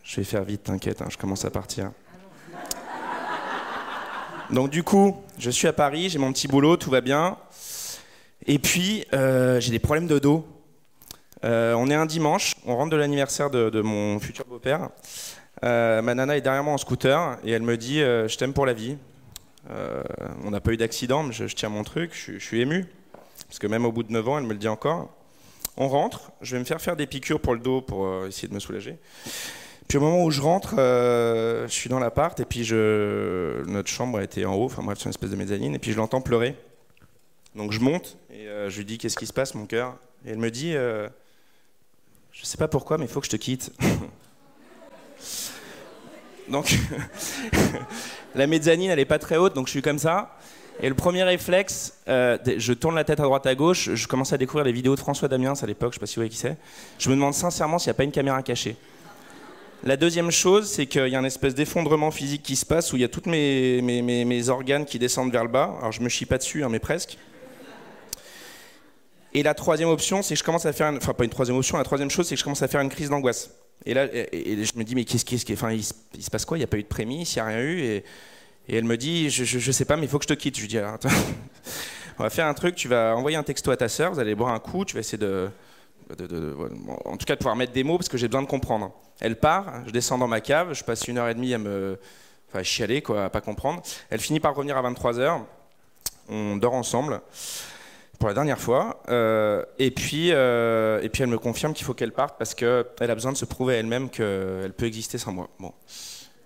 Je vais faire vite, t'inquiète, hein, je commence à partir. Donc du coup, je suis à Paris, j'ai mon petit boulot, tout va bien. Et puis, euh, j'ai des problèmes de dos. Euh, on est un dimanche, on rentre de l'anniversaire de, mon futur beau-père. Euh, ma nana est derrière moi en scooter et elle me dit Je t'aime pour la vie. on n'a pas eu d'accident, mais je, tiens mon truc, je, je, suis ému. Parce que même au bout de 9 ans, elle me le dit encore. On rentre, je vais me faire faire des piqûres pour le dos pour essayer de me soulager. Puis au moment où je rentre, euh, je suis dans l'appart et puis notre chambre était en haut, enfin bref, c'est une espèce de mezzanine, et puis je l'entends pleurer. Donc je monte et euh, je lui dis qu'est-ce qui se passe mon cœur? Et elle me dit, euh, je sais pas pourquoi, mais il faut que je te quitte. donc la mezzanine elle est pas très haute, donc je suis comme ça. Et le premier réflexe, je tourne la tête à droite à gauche, je commence à découvrir les vidéos de François Damiens à l'époque, je sais pas si vous voyez qui c'est. Je me demande sincèrement s'il n'y a pas une caméra cachée. La deuxième chose, c'est qu'il y a un espèce d'effondrement physique qui se passe où il y a tous mes, organes qui descendent vers le bas. Alors je me chie pas dessus, hein, mais presque. Et la troisième option, c'est que je commence à faire, enfin pas une troisième option, la troisième chose, c'est que je commence à faire une crise d'angoisse. Et là, je me dis mais qu'est-ce qui, enfin il, se passe quoi? Il n'y a pas eu de prémisse, il n'y a rien eu. Et, elle me dit je, je, sais pas, mais il faut que je te quitte. Je lui dis attends, on va faire un truc, tu vas envoyer un texto à ta sœur, vous allez boire un coup, tu vas essayer de en tout cas de pouvoir mettre des mots parce que j'ai besoin de comprendre. Elle part, je descends dans ma cave, je passe une heure et demie à me enfin, chialer, quoi, à pas comprendre. Elle finit par revenir à 23h, on dort ensemble pour la dernière fois, euh, et, puis, euh, et puis elle me confirme qu'il faut qu'elle parte parce qu'elle a besoin de se prouver à elle-même qu'elle peut exister sans moi. Bon,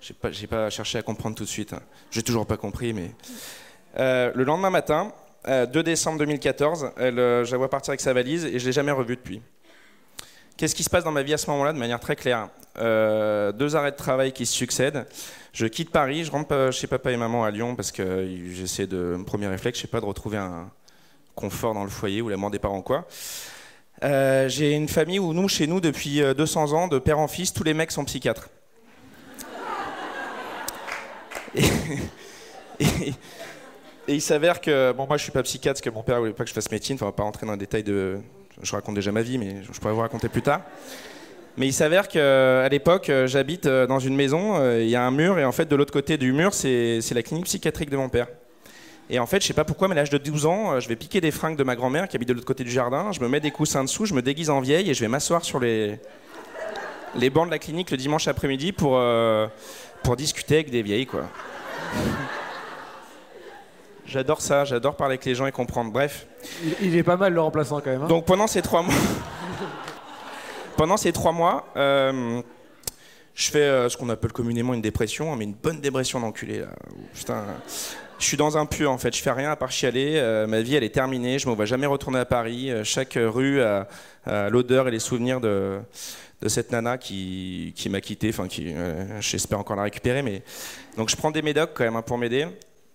j'ai pas, pas cherché à comprendre tout de suite, hein. j'ai toujours pas compris, mais... Euh, le lendemain matin, 2 euh, décembre 2014, elle, euh, je la vois partir avec sa valise et je ne l'ai jamais revue depuis. Qu'est-ce qui se passe dans ma vie à ce moment-là de manière très claire? Euh, Deux arrêts de travail qui se succèdent. Je quitte Paris, je rentre chez papa et maman à Lyon parce que j'essaie de. Mon premier réflexe, je sais pas, de retrouver un confort dans le foyer ou l'amour des parents, quoi. J'ai une famille où nous, chez nous, depuis 200 ans, de père en fils, tous les mecs sont psychiatres. et il s'avère que, bon, moi je suis pas psychiatre parce que mon père voulait pas que je fasse médecine, enfin, on va pas rentrer dans les détails de. Je raconte déjà ma vie, mais je pourrais vous raconter plus tard. Mais il s'avère qu'à l'époque, j'habite euh, dans une maison, euh, il y a un mur, et en fait, de l'autre côté du mur, c'est la clinique psychiatrique de mon père. Et en fait, je sais pas pourquoi, mais à l'âge de 12 ans, euh, je vais piquer des fringues de ma grand-mère qui habite de l'autre côté du jardin, je me mets des coussins dessous, je me déguise en vieille et je vais m'asseoir sur les, les bancs de la clinique le dimanche après-midi pour, pour discuter avec des vieilles, quoi. J'adore ça, j'adore parler avec les gens et comprendre. Bref. Il, est pas mal le remplaçant quand même. Hein. Donc pendant ces trois mois, pendant ces trois mois, euh, je fais euh, ce qu'on appelle communément une dépression, hein, mais une bonne dépression d'enculé là. Putain, Je suis dans un puits en fait, je fais rien à part chialer. Euh, ma vie elle est terminée, je ne me vois jamais retourner à Paris. Chaque rue a, a l'odeur et les souvenirs de, de cette nana qui, qui m'a quitté, enfin qui, j'espère encore la récupérer. Mais donc je prends des médocs quand même hein, pour m'aider.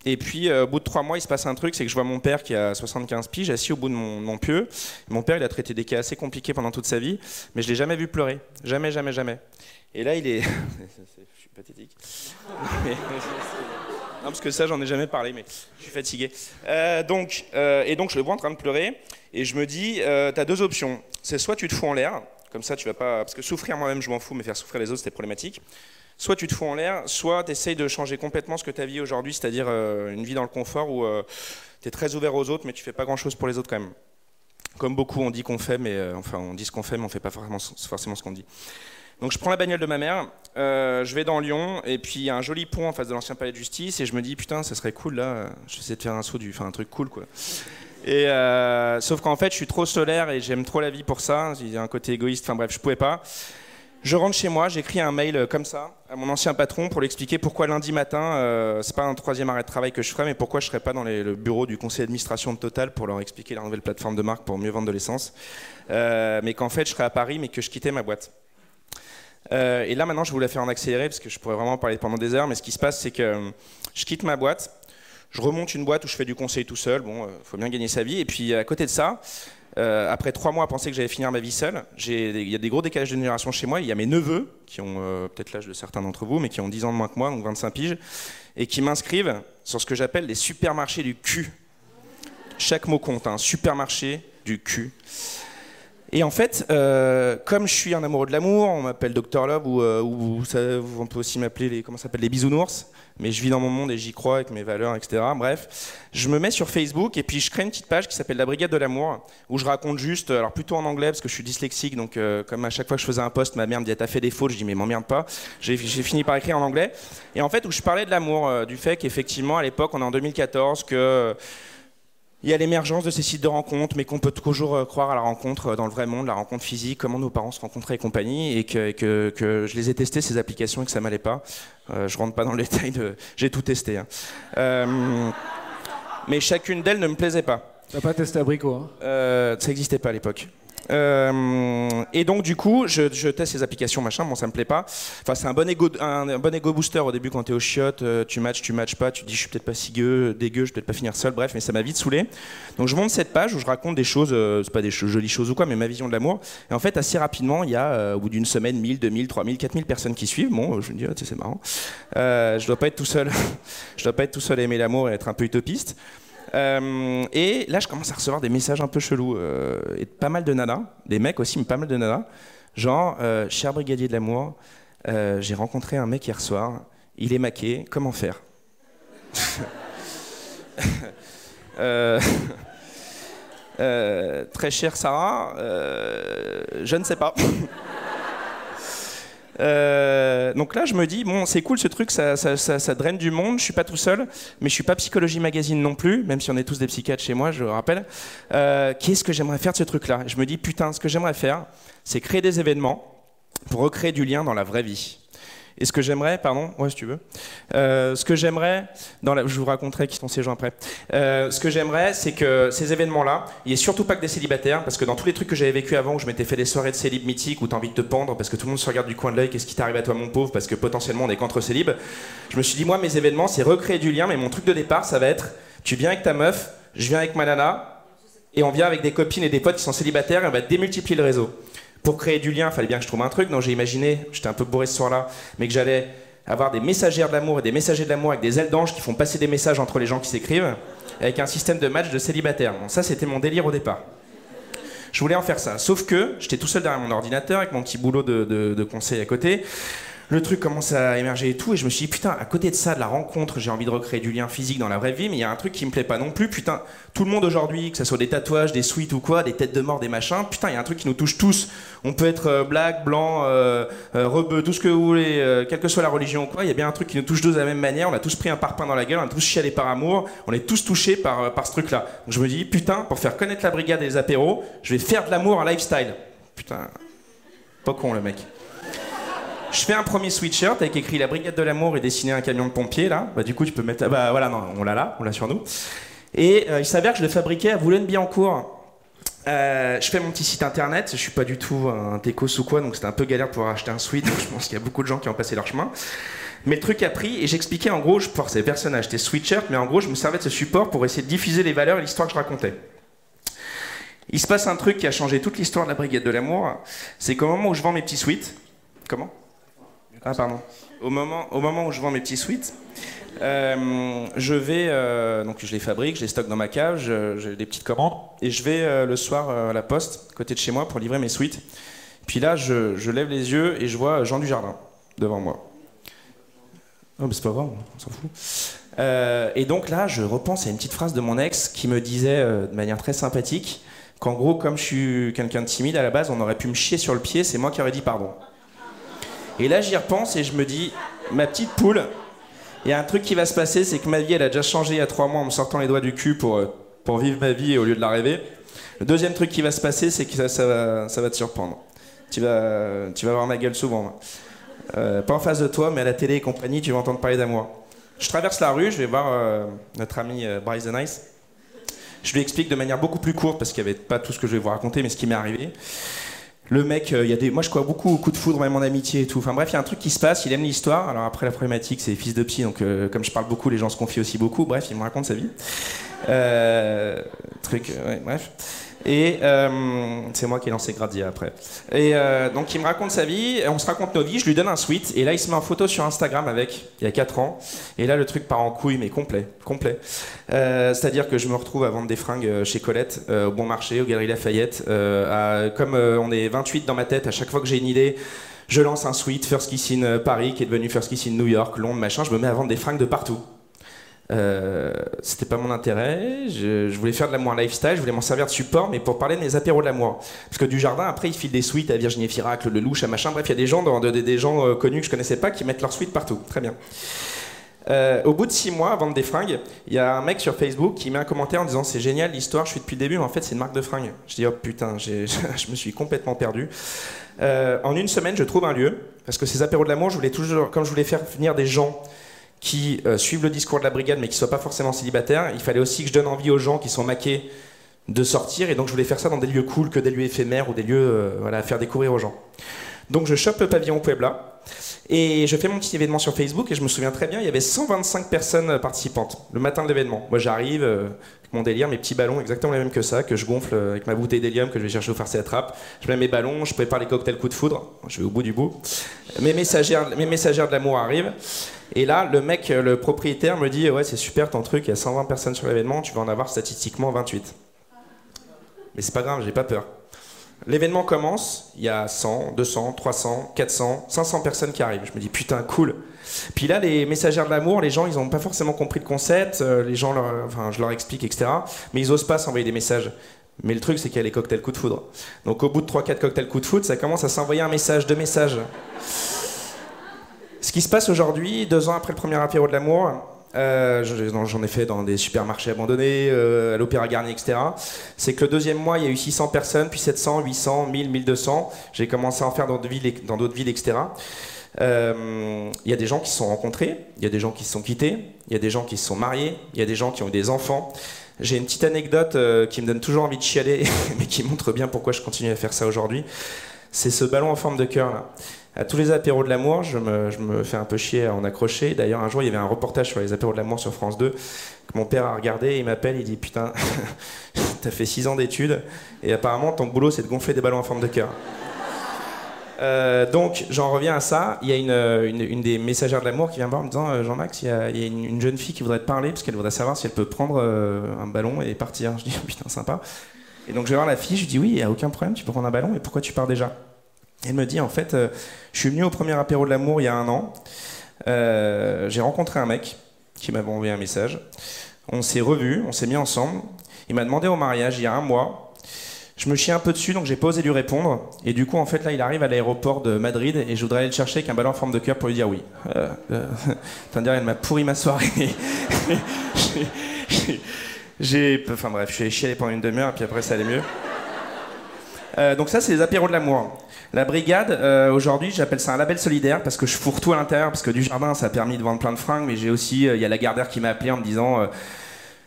Et puis, euh, au bout de trois mois, il se passe un truc, c'est que je vois mon père qui a 75 piges, assis au bout de mon, mon pieu. Mon père, il a traité des cas assez compliqués pendant toute sa vie, mais je l'ai jamais vu pleurer. Jamais, jamais, jamais. Et là, il est... je suis pathétique. Non, parce que ça, j'en ai jamais parlé, mais je suis fatigué. Euh, donc, euh, et donc, je le vois en train de pleurer, et je me dis, euh, t'as deux options. C'est soit tu te fous en l'air, comme ça, tu vas pas... Parce que souffrir moi-même, je m'en fous, mais faire souffrir les autres, c'était problématique. Soit tu te fous en l'air, soit tu essayes de changer complètement ce que tu vis aujourd'hui, c'est-à-dire euh, une vie dans le confort où tu es très ouvert aux autres, mais tu fais pas grand-chose pour les autres quand même. Comme beaucoup, on dit qu'on fait, mais euh, enfin, on dit ce qu'on fait, mais on fait pas forcément, ce qu'on dit. Donc je prends la bagnole de ma mère, euh, je vais dans Lyon, et puis il y a un joli pont en face de l'ancien palais de justice, et je me dis putain, ça serait cool là, je vais essayer de faire un saut du, un truc cool quoi. Et euh, sauf qu'en fait, je suis trop solaire et j'aime trop la vie pour ça. Il y a un côté égoïste. Enfin bref, je pouvais pas. Je rentre chez moi, j'écris un mail euh, comme ça à mon ancien patron pour lui expliquer pourquoi lundi matin, euh, c'est pas un troisième arrêt de travail que je ferais, mais pourquoi je serais pas dans le bureau du conseil d'administration de Total pour leur expliquer la nouvelle plateforme de marque pour mieux vendre de l'essence. Euh, mais qu'en fait, je serais à Paris, mais que je quittais ma boîte. Euh, et là, maintenant, je voulais faire en accéléré parce que je pourrais vraiment en parler pendant des heures. Mais ce qui se passe, c'est que je quitte ma boîte, je remonte une boîte où je fais du conseil tout seul. Bon, euh, faut bien gagner sa vie. Et puis à côté de ça, euh, après trois mois à penser que j'allais finir ma vie seule, il y a des gros décalages de génération chez moi. Il y a mes neveux, qui ont euh, peut-être l'âge de certains d'entre vous, mais qui ont 10 ans de moins que moi, donc 25 piges, et qui m'inscrivent sur ce que j'appelle les supermarchés du cul. Chaque mot compte, un supermarché du cul. Et en fait, euh, comme je suis un amoureux de l'amour, on m'appelle Dr Love ou, euh, ou on peut aussi m'appeler les bisounours. Mais je vis dans mon monde et j'y crois avec mes valeurs, etc. Bref, je me mets sur Facebook et puis je crée une petite page qui s'appelle la Brigade de l'amour où je raconte juste, alors plutôt en anglais parce que je suis dyslexique, donc euh, comme à chaque fois que je faisais un post, ma mère me dit t'as fait des fautes, je dis mais m'emmerde pas. J'ai j'ai fini par écrire en anglais et en fait où je parlais de l'amour, euh, du fait qu'effectivement à l'époque on est en 2014 que il y a l'émergence de ces sites de rencontres, mais qu'on peut toujours euh, croire à la rencontre euh, dans le vrai monde, la rencontre physique, comment nos parents se rencontraient et compagnie, et que, que- que je les ai testés ces applications et que ça m'allait pas. Euh, je rentre pas dans le détail de, j'ai tout testé. hein. Euh, mais chacune d'elles ne me plaisait pas. T'as pas testé abricot, hein? Euh, ça n'existait pas à l'époque. Euh, et donc du coup, je, teste ces applications, machin, bon ça me plaît pas. Enfin c'est un bon ego, un, bon ego booster au début quand t'es au chiottes, euh, tu matches, tu matches pas, tu dis je suis peut-être pas si gueux, dégueu, je vais peut-être pas finir seul, bref, mais ça m'a vite saoulé. Donc je monte cette page où je raconte des choses, euh, c'est pas des jolies choses ou quoi, mais ma vision de l'amour. Et en fait assez rapidement, il y a euh, au bout d'une semaine 1000, 2000, 3000, 4000 personnes qui suivent. Bon, je me dis sais, c'est marrant. Je dois pas être tout seul, je dois pas être tout seul à aimer l'amour et être un peu utopiste. Euh, et là, je commence à recevoir des messages un peu chelous. euh, et pas mal de nanas, des mecs aussi, mais pas mal de nanas. Genre, euh, cher brigadier de l'amour, j'ai rencontré un mec hier soir, il est maqué, comment faire? Très chère Sarah, je ne sais pas. Euh, donc là, je me dis, bon, c'est cool ce truc, ça, ça- ça- ça draine du monde, je suis pas tout seul, mais je suis pas Psychologie Magazine non plus, même si on est tous des psychiatres chez moi, je le rappelle. Euh, Qu'est-ce que j'aimerais faire de ce truc-là? Je me dis, putain, ce que j'aimerais faire, c'est créer des événements pour recréer du lien dans la vraie vie. Et ce que j'aimerais, pardon, ouais, si tu veux, Euh, ce que j'aimerais, dans la, je vous raconterai qui sont ces gens après. Euh, ce que j'aimerais, c'est que ces événements-là, il n'y ait surtout pas que des célibataires, parce que dans tous les trucs que j'avais vécu avant, où je m'étais fait des soirées de célib mythiques, où t'as envie de te pendre, parce que tout le monde se regarde du coin de l'œil, qu'est-ce qui t'arrive à toi, mon pauvre, parce que potentiellement on est qu'entre célib. Je me suis dit, moi, mes événements, c'est recréer du lien, mais mon truc de départ, ça va être, tu viens avec ta meuf, je viens avec ma nana, et on vient avec des copines et des potes qui sont célibataires, et on va démultiplier le réseau. Pour créer du lien, il fallait bien que je trouve un truc. Donc j'ai imaginé, j'étais un peu bourré ce soir-là, mais que j'allais avoir des messagères de l'amour et des messagers de l'amour avec des ailes d'ange qui font passer des messages entre les gens qui s'écrivent, avec un système de match de célibataires. Bon, ça, c'était mon délire au départ. Je voulais en faire ça. Sauf que j'étais tout seul derrière mon ordinateur avec mon petit boulot de, de- de conseil à côté. Le truc commence à émerger et tout, et je me suis dit, putain, à côté de ça, de la rencontre, j'ai envie de recréer du lien physique dans la vraie vie, mais il y a un truc qui me plaît pas non plus. Putain, tout le monde aujourd'hui, que ce soit des tatouages, des suites ou quoi, des têtes de mort, des machins, putain, il y a un truc qui nous touche tous. On peut être euh, black, blanc, euh, euh, rebeu, tout ce que vous voulez, euh, quelle que soit la religion ou quoi, il y a bien un truc qui nous touche tous de la même manière. On a tous pris un parpaing dans la gueule, on a tous chialé par amour, on est tous touchés par, euh, par ce truc-là. Donc je me dis, putain, pour faire connaître la brigade et les apéros, je vais faire de l'amour un lifestyle. Putain, pas con le mec. Je fais un premier sweatshirt avec écrit la brigade de l'amour et dessiné un camion de pompiers là. Bah, du coup, tu peux mettre. Bah voilà, non, on l'a là, on l'a sur nous. Et euh, il s'avère que je le fabriquais à Boulogne-Billancourt. Euh, je fais mon petit site internet, je suis pas du tout un techos ou quoi, donc c'était un peu galère pouvoir acheter un suite. Je pense qu'il y a beaucoup de gens qui ont passé leur chemin. Mais le truc a pris et j'expliquais en gros, je forçais personne à acheter sweatshirt, mais en gros, je me servais de ce support pour essayer de diffuser les valeurs et l'histoire que je racontais. Il se passe un truc qui a changé toute l'histoire de la Brigade de l'Amour. C'est qu'au moment où je vends mes petits suites. Comment? Ah, pardon. Au moment, au moment où je vends mes petits suites, euh, je vais. euh, donc, je les fabrique, je les stocke dans ma cave, j'ai des petites commandes. Et je vais euh, le soir à la poste, côté de chez moi, pour livrer mes suites. Puis là, je, je lève les yeux et je vois Jean Dujardin devant moi. Oh, mais c'est pas grave, on s'en fout. Et donc là, je repense à une petite phrase de mon ex qui me disait de manière très sympathique qu'en gros, comme je suis quelqu'un de timide à la base, on aurait pu me chier sur le pied, c'est moi qui aurais dit pardon. Et là, j'y repense et je me dis, ma petite poule, il y a un truc qui va se passer, c'est que ma vie, elle a déjà changé il y a trois mois en me sortant les doigts du cul pour, euh, pour vivre ma vie au lieu de la rêver. Le deuxième truc qui va se passer, c'est que ça, va, ça va te surprendre. Tu vas, tu vas voir ma gueule souvent. Euh, pas en face de toi, mais à la télé et compagnie, tu vas entendre parler d'amour. Je traverse la rue, je vais voir euh, notre ami euh, Bryce the Nice. Je lui explique de manière beaucoup plus courte, parce qu'il n'y avait pas tout ce que je vais vous raconter, mais ce qui m'est arrivé. Le mec, euh, il y a des, moi je crois beaucoup au coup de foudre, même en amitié et tout. Enfin bref, il y a un truc qui se passe, il aime l'histoire. Alors après, la problématique, c'est fils de psy, donc euh, comme je parle beaucoup, les gens se confient aussi beaucoup. Bref, il me raconte sa vie. Euh, truc, bref. Et euh, c'est moi qui ai lancé Gradia après. Et euh, donc il me raconte sa vie, on se raconte nos vies, je lui donne un suite, et là il se met en photo sur Instagram avec, il y a 4 ans, et là le truc part en couille, mais complet, complet. Euh, C'est-à-dire que je me retrouve à vendre des fringues chez Colette, au Bon Marché, aux Galeries Lafayette. Comme on est 28 dans ma tête, à chaque fois que j'ai une idée, je lance un suite, First Kiss in Paris, qui est devenu First Kiss in New York, Londres, machin, je me mets à vendre des fringues de partout. Euh, c'était pas mon intérêt. Je, voulais faire de l'amour lifestyle, je voulais m'en servir de support, mais pour parler de mes apéros de l'amour. Parce que du jardin, après, il file des suites à Virginie Firac, le Lelouch, à machin. Bref, il y a des gens, des gens euh, connus que je connaissais pas qui mettent leurs suites partout. Très bien. Euh, au bout de six mois à vendre des fringues, il y a un mec sur Facebook qui met un commentaire en disant c'est génial l'histoire, je suis depuis le début, mais en fait c'est une marque de fringues. Je dis oh putain, je me suis complètement perdu. Euh, en une semaine, je trouve un lieu parce que ces apéros de l'amour, je voulais toujours, comme je voulais faire venir des gens qui euh, suivent le discours de la brigade mais qui soient pas forcément célibataires, il fallait aussi que je donne envie aux gens qui sont maqués de sortir et donc je voulais faire ça dans des lieux cool que des lieux éphémères ou des lieux euh, voilà, à faire découvrir aux gens. Donc je chope le pavillon Puebla et je fais mon petit événement sur Facebook et je me souviens très bien, il y avait 125 personnes participantes le matin de l'événement. Moi j'arrive, euh, avec mon délire, mes petits ballons exactement les mêmes que ça, que je gonfle avec ma bouteille d'hélium que je vais chercher au farci à trappe. Je mets mes ballons, je prépare les cocktails coup de foudre, je vais au bout du bout. Mes messagères, mes messagères de l'amour arrivent. Et là, le mec, euh, le propriétaire me dit Ouais, c'est super ton truc, il y a 120 personnes sur l'événement, tu vas en avoir statistiquement 28. Mais c'est pas grave, j'ai pas peur. L'événement commence, il y a 100, 200, 300, 400, 500 personnes qui arrivent. Je me dis putain, cool. Puis là, les messagères de l'amour, les gens, ils n'ont pas forcément compris le concept, euh, les gens, je leur explique, etc. Mais ils osent pas s'envoyer des messages. Mais le truc, c'est qu'il y a les cocktails coup de foudre. Donc au bout de 3-4 cocktails coup de foudre, ça commence à s'envoyer un message, deux messages. Ce qui se passe aujourd'hui, deux ans après le premier apéro de l'amour, euh, je- j'en ai fait dans des supermarchés abandonnés, euh, à l'Opéra Garnier, etc. C'est que le deuxième mois, il y a eu 600 personnes, puis 700, 800, 1000, 1200. J'ai commencé à en faire dans d'autres villes, etc. Euh, Il y a des gens qui se sont rencontrés, il y a des gens qui se sont quittés, il y a des gens qui se sont mariés, il y a des gens qui ont eu des enfants. J'ai une petite anecdote qui me donne toujours envie de chialer, mais qui montre bien pourquoi je continue à faire ça aujourd'hui. C'est ce ballon en forme de cœur là. À tous les apéros de l'amour, je me, fais un peu chier à en accrocher. D'ailleurs, un jour, il y avait un reportage sur les apéros de l'amour sur France 2 que mon père a regardé. Il m'appelle, il dit Putain, t'as fait 6 ans d'études et apparemment, ton boulot, c'est de gonfler des ballons en forme de cœur. Euh, donc, j'en reviens à ça. Il y a une, une- des messagères de l'amour qui vient me voir en me disant euh, Jean-Max, il y a, une, une jeune fille qui voudrait te parler parce qu'elle voudrait savoir si elle peut prendre euh, un ballon et partir. Je dis Putain, sympa. Et donc, je vais voir la fille, je lui dis Oui, il n'y a aucun problème, tu peux prendre un ballon, et pourquoi tu pars déjà? Elle me dit En fait, euh, je suis venu au premier apéro de l'amour il y a un an. Euh, J'ai rencontré un mec qui m'avait envoyé un message. On s'est revus, on s'est mis ensemble. Il m'a demandé au mariage il y a un mois. Je me chie un peu dessus, donc j'ai pas osé lui répondre. Et du coup, en fait, là, il arrive à l'aéroport de Madrid et je voudrais aller le chercher avec un ballon en forme de cœur pour lui dire oui. Euh, dire, elle m'a pourri ma soirée. J'ai. Enfin bref, je suis allé chialer pendant une demi-heure et puis après, ça allait mieux. Euh, donc, ça, c'est les apéros de l'amour. La brigade, euh, aujourd'hui, j'appelle ça un label solidaire parce que je fourre tout à l'intérieur, parce que du jardin, ça a permis de vendre plein de fringues, mais j'ai aussi, euh, il y a la gardère qui m'a appelé en me disant, euh,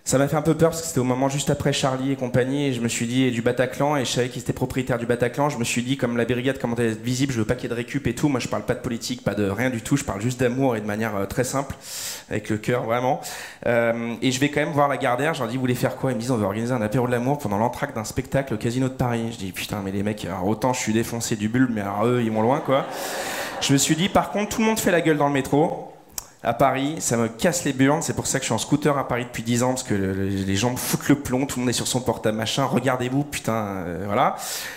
ça m'a fait un peu peur parce que c'était au moment juste après Charlie et compagnie, et je me suis dit, et du Bataclan, et je savais qu'il était propriétaire du Bataclan, je me suis dit, comme la brigade commençait à être visible, je veux pas qu'il y ait de récup et tout, moi je parle pas de politique, pas de rien du tout, je parle juste d'amour et de manière euh, très simple, avec le cœur vraiment. Euh, et je vais quand même voir la gardère, je leur dis, vous voulez faire quoi? Ils me disent, on va organiser un apéro de l'amour pendant l'entracte d'un spectacle au Casino de Paris. Je dis, putain, mais les mecs, alors, autant je suis défoncé du bulbe, mais alors eux, ils vont loin quoi. Je me suis dit, par contre, tout le monde fait la gueule dans le métro à Paris, ça me casse les burnes, c'est pour ça que je suis en scooter à Paris depuis 10 ans, parce que le- le- les gens me foutent le plomb, tout le monde est sur son portable machin, regardez-vous, putain, euh, voilà.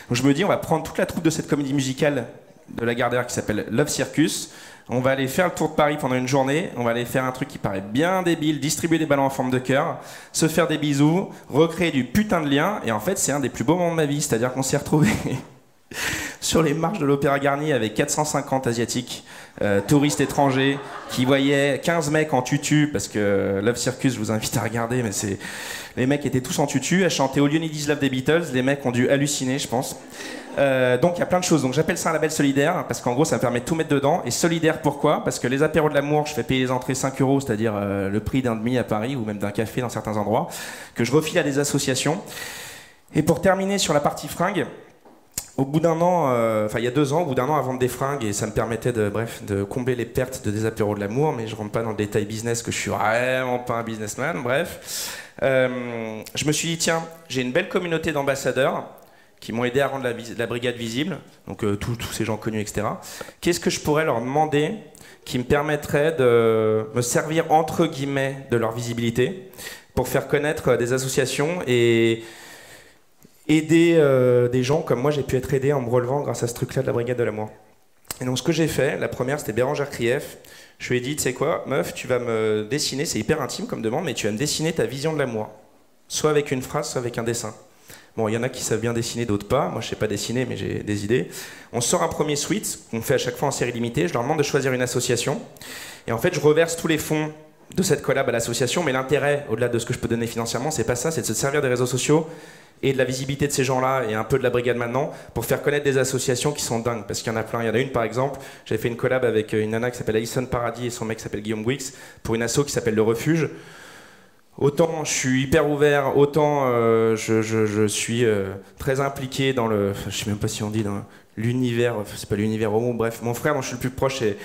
Donc je me dis, on va prendre toute la troupe de cette comédie musicale de la Gardère qui s'appelle Love Circus, on va aller faire le tour de Paris pendant une journée, on va aller faire un truc qui paraît bien débile, distribuer des ballons en forme de cœur, se faire des bisous, recréer du putain de lien, et en fait c'est un des plus beaux moments de ma vie, c'est-à-dire qu'on s'est retrouvés sur les marches de l'Opéra Garnier avec 450 asiatiques, euh, touristes étrangers, qui voyaient 15 mecs en tutu, parce que Love Circus, je vous invite à regarder, mais c'est. Les mecs étaient tous en tutu, à chanter Is Love des Beatles, les mecs ont dû halluciner, je pense. Euh, donc il y a plein de choses. Donc j'appelle ça un label solidaire, parce qu'en gros ça me permet de tout mettre dedans. Et solidaire pourquoi? Parce que les apéros de l'amour, je fais payer les entrées 5 euros, c'est-à-dire euh, le prix d'un demi à Paris, ou même d'un café dans certains endroits, que je refile à des associations. Et pour terminer sur la partie fringues, au bout d'un an, euh, enfin il y a deux ans, au bout d'un an à vendre des fringues, et ça me permettait de, bref, de combler les pertes de des de l'amour, mais je rentre pas dans le détail business, que je suis vraiment pas un businessman, bref. Euh, je me suis dit, tiens, j'ai une belle communauté d'ambassadeurs qui m'ont aidé à rendre la, la brigade visible, donc euh, tous tous ces gens connus, etc. Qu'est-ce que je pourrais leur demander qui me permettrait de me servir entre guillemets de leur visibilité pour faire connaître euh, des associations et aider euh, des gens comme moi j'ai pu être aidé en me relevant grâce à ce truc-là de la brigade de l'amour. Et donc ce que j'ai fait, la première c'était Bérangère Krief. Je lui ai dit, tu sais quoi, meuf, tu vas me dessiner, c'est hyper intime comme demande, mais tu vas me dessiner ta vision de l'amour. Soit avec une phrase, soit avec un dessin. Bon, il y en a qui savent bien dessiner, d'autres pas. Moi, je sais pas dessiner, mais j'ai des idées. On sort un premier suite qu'on fait à chaque fois en série limitée. Je leur demande de choisir une association. Et en fait, je reverse tous les fonds de cette collab à l'association. Mais l'intérêt, au-delà de ce que je peux donner financièrement, c'est pas ça, c'est de se servir des réseaux sociaux et de la visibilité de ces gens-là et un peu de la brigade maintenant pour faire connaître des associations qui sont dingues. Parce qu'il y en a plein. Il y en a une, par exemple, j'avais fait une collab avec une nana qui s'appelle Alison Paradis et son mec qui s'appelle Guillaume Wix pour une asso qui s'appelle Le Refuge. Autant je suis hyper ouvert, autant euh, je, suis euh, très impliqué dans le. je sais même pas si on dit dans l'univers, c'est pas l'univers homo, bref. Mon frère dont je suis le plus proche est,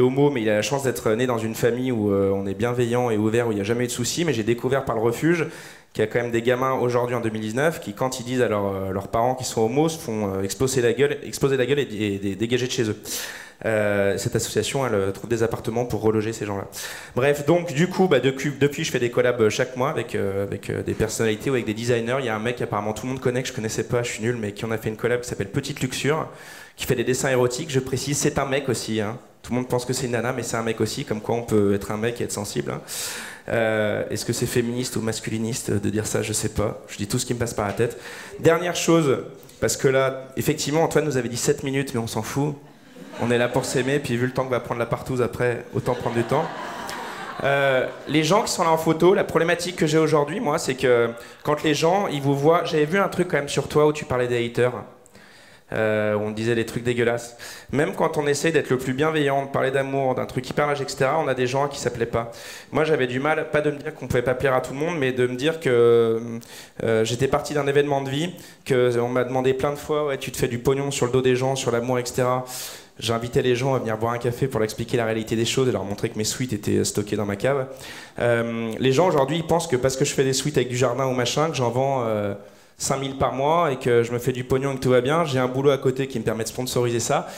homo, mais il a la chance d'être né dans une famille où euh, on est bienveillant et ouvert, où il n'y a jamais eu de soucis. Mais j'ai découvert par le refuge qu'il y a quand même des gamins aujourd'hui en 2019 qui, quand ils disent à leurs, euh, leurs parents qu'ils sont homos, se font euh, exploser la gueule, exploser la gueule et, et- dégager de chez eux. Euh, cette association, elle euh, trouve des appartements pour reloger ces gens-là. Bref, donc du coup, bah, depuis, depuis, je fais des collabs chaque mois avec, euh, avec des personnalités ou avec des designers. Il y a un mec apparemment tout le monde connaît que je connaissais pas, je suis nul, mais qui en a fait une collab qui s'appelle Petite Luxure, qui fait des dessins érotiques. Je précise, c'est un mec aussi. hein. Tout le monde pense que c'est une nana, mais c'est un mec aussi. Comme quoi, on peut être un mec et être sensible. hein. Euh, Est-ce que c'est féministe ou masculiniste de dire ça? Je sais pas. Je dis tout ce qui me passe par la tête. Dernière chose, parce que là, effectivement, Antoine nous avait dit 7 minutes, mais on s'en fout. On est là pour s'aimer, puis vu le temps que va prendre la partouze après, autant prendre du temps. Euh, les gens qui sont là en photo, la problématique que j'ai aujourd'hui, moi, c'est que quand les gens, ils vous voient, j'avais vu un truc quand même sur toi où tu parlais des haters, euh, on disait des trucs dégueulasses. Même quand on essaie d'être le plus bienveillant, de parler d'amour, d'un truc hyper magique, etc., on a des gens qui s'appelaient pas. Moi, j'avais du mal, pas de me dire qu'on pouvait pas plaire à tout le monde, mais de me dire que euh, j'étais parti d'un événement de vie, que on m'a demandé plein de fois, ouais, tu te fais du pognon sur le dos des gens, sur l'amour, etc. J'invitais les gens à venir boire un café pour leur expliquer la réalité des choses et leur montrer que mes suites étaient stockées dans ma cave. Euh, les gens aujourd'hui ils pensent que parce que je fais des suites avec du jardin ou machin, que j'en vends euh, 5000 par mois et que je me fais du pognon et que tout va bien, j'ai un boulot à côté qui me permet de sponsoriser ça.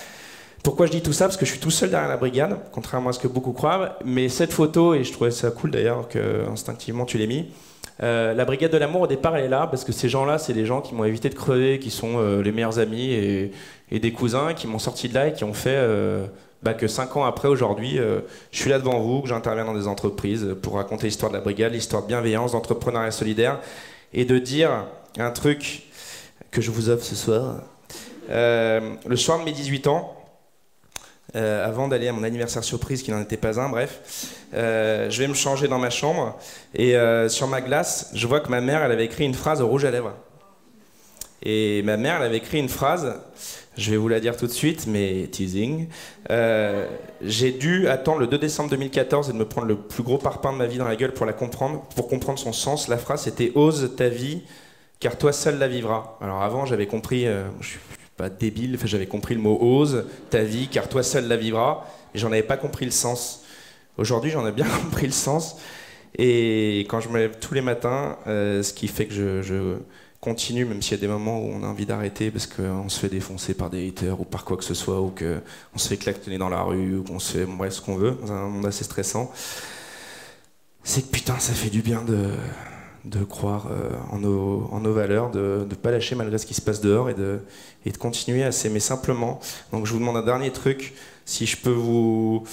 Pourquoi je dis tout ça? Parce que je suis tout seul derrière la brigade, contrairement à ce que beaucoup croient. Mais cette photo, et je trouvais ça cool d'ailleurs que instinctivement tu l'aies mis, euh, la brigade de l'amour au départ elle est là parce que ces gens-là, c'est les gens qui m'ont évité de crever, qui sont euh, les meilleurs amis et, des cousins qui m'ont sorti de là et qui ont fait euh, bah, que cinq ans après aujourd'hui, je suis là devant vous, que j'interviens dans des entreprises pour raconter l'histoire de la brigade, l'histoire de bienveillance, d'entrepreneuriat solidaire et de dire un truc que je vous offre ce soir. Euh, le soir de mes 18 ans, euh, avant d'aller à mon anniversaire surprise qui n'en était pas un, bref, euh, je vais me changer dans ma chambre et sur ma glace, je vois que ma mère, elle avait écrit une phrase au rouge à lèvres. Et ma mère, elle avait écrit une phrase, je vais vous la dire tout de suite, mais teasing. Euh, j'ai dû attendre le 2 décembre 2014 et de me prendre le plus gros parpaing de ma vie dans la gueule pour la comprendre, pour comprendre son sens. La phrase c'était Ose ta vie, car toi seul la vivras. Alors avant, j'avais compris, euh, je suis pas débile, j'avais compris le mot Ose ta vie, car toi seul la vivras, mais j'en avais pas compris le sens. Aujourd'hui, j'en ai bien compris le sens. Et quand je me lève tous les matins, euh, ce qui fait que je, continue, même s'il y a des moments où on a envie d'arrêter parce qu'on se fait défoncer par des haters ou par quoi que ce soit, ou qu'on se fait claquetonner dans la rue, ou qu'on se fait, bref, ce qu'on veut, dans un monde assez stressant, c'est que putain, ça fait du bien de, de croire euh, en, nos, en, nos, valeurs, de ne pas lâcher malgré ce qui se passe dehors et de, et de continuer à s'aimer simplement. Donc je vous demande un dernier truc si je peux vous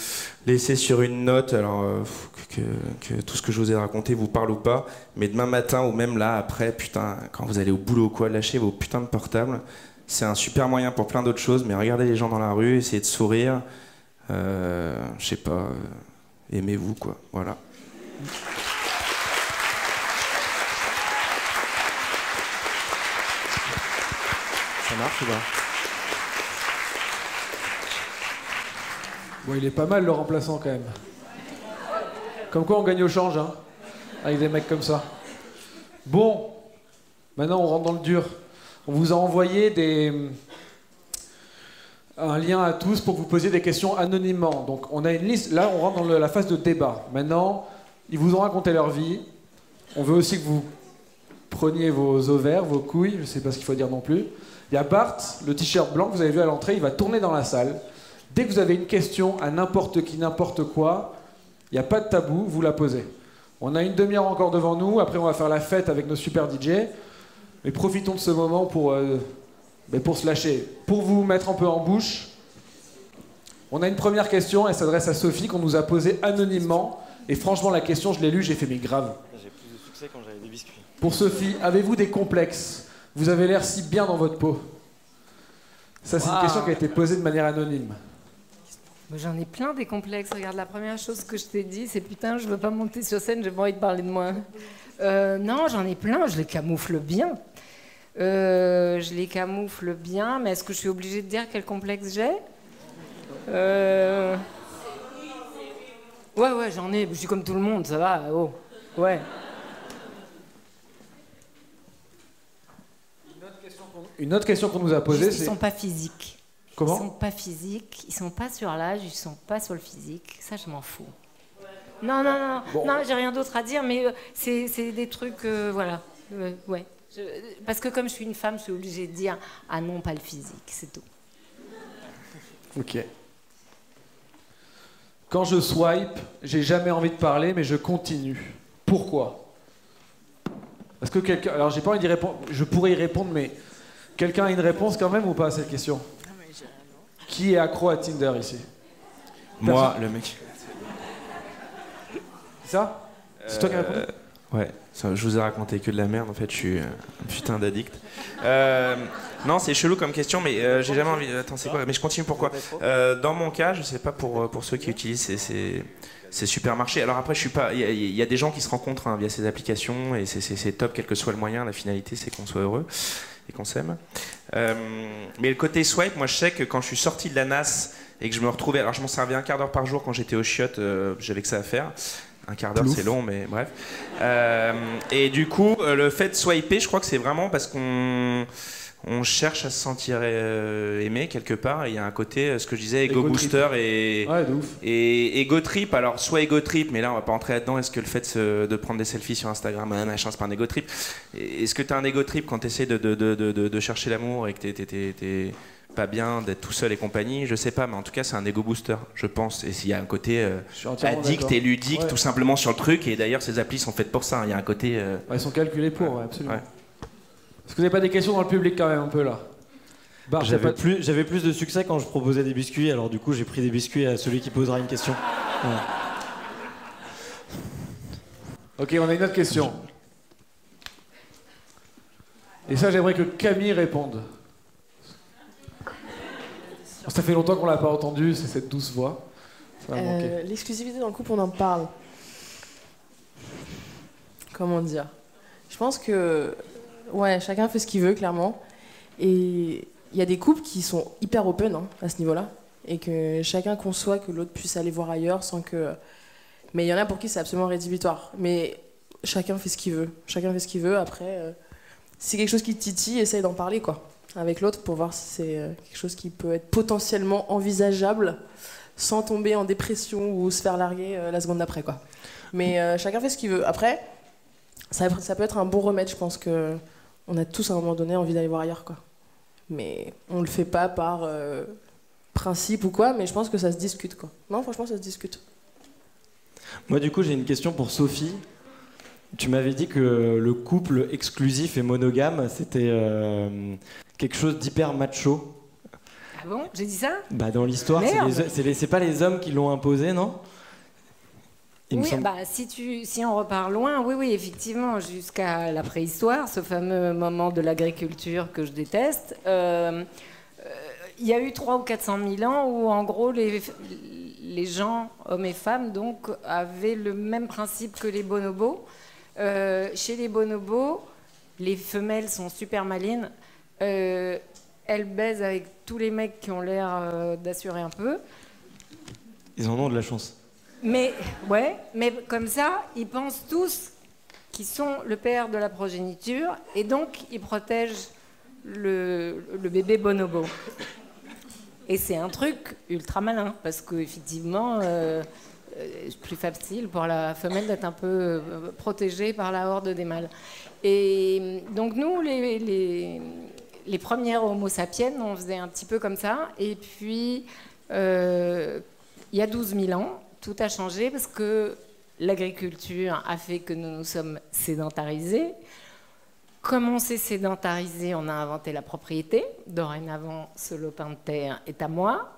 laisser sur une note, alors euh, que, tout ce que je vous ai raconté vous parle ou pas, mais demain matin ou même là après, putain, quand vous allez au boulot ou quoi, lâchez vos putains de portables. C'est un super moyen pour plein d'autres choses, mais regardez les gens dans la rue, essayez de sourire. Euh, je sais pas, euh, aimez-vous quoi, voilà. Ça marche ou pas? Bon, il est pas mal le remplaçant quand même. Comme quoi on gagne au change, hein, avec des mecs comme ça. Bon, maintenant on rentre dans le dur. On vous a envoyé des... un lien à tous pour que vous posiez des questions anonymement. Donc on a une liste, là on rentre dans la phase de débat. Maintenant, ils vous ont raconté leur vie. On veut aussi que vous preniez vos ovaires, vos couilles, je sais pas ce qu'il faut dire non plus. Il y a Bart, le t-shirt blanc que vous avez vu à l'entrée, il va tourner dans la salle. Dès que vous avez une question à n'importe qui, n'importe quoi, il n'y a pas de tabou, vous la posez. On a une demi-heure encore devant nous, après on va faire la fête avec nos super DJ. Mais profitons de ce moment pour, euh, ben, pour se lâcher. Pour vous mettre un peu en bouche, on a une première question, elle s'adresse à Sophie, qu'on nous a posée anonymement. Et franchement, la question, je l'ai lue, j'ai fait mes graves. J'ai plus de succès quand j'avais des biscuits. Pour Sophie, avez-vous des complexes? Vous avez l'air si bien dans votre peau. Ça, c'est une question qui a été posée de manière anonyme. J'en ai plein des complexes. Regarde, la première chose que je t'ai dit, c'est putain, je veux pas monter sur scène, j'ai pas envie de parler de moi. Euh, non, j'en ai plein, je les camoufle bien. Euh, je les camoufle bien, mais est-ce que je suis obligée de dire quel complexe j'ai? Euh... Ouais, ouais, j'en ai. Je suis comme tout le monde, ça va. Oh, ouais. Une autre question qu'on nous a posée, c'est. Ils sont pas physiques. Comment Ils sont pas physiques, ils sont pas sur l'âge, ils sont pas sur le physique. Ça, je m'en fous. Non, non, non, non, j'ai rien d'autre à dire, mais euh, c'est des trucs, euh, voilà. Euh, ouais. parce que comme je suis une femme, je suis obligée de dire ah non, pas le physique, c'est tout. Ok. Quand je swipe, j'ai jamais envie de parler, mais je continue. Pourquoi? Est-ce que quelqu'un. Alors, j'ai pas envie d'y répondre. Je pourrais y répondre, mais quelqu'un a une réponse quand même ou pas à cette question? Qui est accro à Tinder ici Moi, le mec. Ça C'est toi qui as répondu euh, Ouais, je vous ai raconté que de la merde, en fait, je suis un putain d'addict. Euh, non, c'est chelou comme question, mais euh, j'ai jamais envie. Attends, c'est quoi Mais je continue pourquoi Dans mon cas, je sais pas pour, pour ceux qui utilisent ces, ces, supermarchés. Alors après, je suis pas. Il y, a des gens qui se rencontrent hein, via ces applications et c'est top, quel que soit le moyen. La finalité, c'est qu'on soit heureux et qu'on s'aime. Euh, mais le côté swipe, moi je sais que quand je suis sorti de la NAS et que je me retrouvais, alors je m'en servais un quart d'heure par jour quand j'étais au chiottes, euh, j'avais que ça à faire. Un quart d'heure c'est long, mais bref. Euh, et du coup, le fait de swiper, je crois que c'est vraiment parce qu'on on cherche à se sentir euh, aimé quelque part. Il y a un côté, euh, ce que je disais, ego, booster et, et ego trip. Alors, soit ego trip, mais là, on va pas entrer là-dedans. Est-ce que le fait de, prendre des selfies sur Instagram, machin, c'est pas un ego trip? Est-ce que tu as un ego trip quand tu essaies de, de, chercher l'amour et que tu n'es pas bien d'être tout seul et compagnie? Je sais pas, mais en tout cas, c'est un ego booster, je pense. Et s'il y a un côté euh, addict et ludique, tout simplement sur le truc. Et d'ailleurs, ces applis sont faites pour ça. Il y a un côté. ils sont calculés pour, absolument. Est-ce que vous n'avez pas des questions dans le public quand même un peu là J'avais plus, plus, de succès quand je proposais des biscuits, alors du coup j'ai pris des biscuits à celui qui posera une question. Ok, on a une autre question. Et ça, j'aimerais que Camille réponde. Ça fait longtemps qu'on l'a pas entendu, c'est cette douce voix. Euh, l'exclusivité dans le couple, on en parle. Comment dire? Je pense que Ouais, chacun fait ce qu'il veut, clairement. Et il y a des couples qui sont hyper open hein, à ce niveau-là, et que chacun conçoit que l'autre puisse aller voir ailleurs sans que. Mais il y en a pour qui c'est absolument rédhibitoire. Mais chacun fait ce qu'il veut. Chacun fait ce qu'il veut. Après, euh, si c'est quelque chose qui te titille, essaye d'en parler quoi, avec l'autre pour voir si c'est euh, quelque chose qui peut être potentiellement envisageable sans tomber en dépression ou se faire larguer euh, la seconde d'après. quoi. Mais chacun fait ce qu'il veut. Après, ça, ça, peut être un bon remède. Je pense que on a tous à un moment donné envie d'aller voir ailleurs. quoi. Mais on le fait pas par principe ou quoi, mais je pense que ça se discute. quoi. Non, franchement, ça se discute. Moi, du coup, j'ai une question pour Sophie. Tu m'avais dit que le couple exclusif et monogame, c'était euh, quelque chose d'hyper macho. Ah bon? J'ai dit ça? Bah dans l'histoire, c'est pas les hommes qui l'ont imposé, non? Oui, bah, si, tu, si on repart loin, oui, oui, effectivement, jusqu'à la préhistoire, ce fameux moment de l'agriculture que je déteste, euh, euh, il y a eu 300 ou 400 000 ans où, en gros, les, les gens, hommes et femmes, donc, avaient le même principe que les bonobos. Euh, chez les bonobos, les femelles sont super malines. Euh, elles baisent avec tous les mecs qui ont l'air euh, d'assurer un peu. Ils en ont de la chance. Mais, ouais, mais comme ça, ils pensent tous qu'ils sont le père de la progéniture et donc ils protègent le, bébé bonobo. Et c'est un truc ultra malin parce qu'effectivement, euh, plus facile pour la femelle d'être un peu euh, protégée par la horde des mâles. Et donc nous, les, premières Homo sapiens, on faisait un petit peu comme ça. Et puis, euh, il y a 12 000 ans, tout a changé parce que l'agriculture a fait que nous nous sommes sédentarisés. Comme on s'est sédentarisé, on a inventé la propriété. Dorénavant, ce lopin de terre est à moi.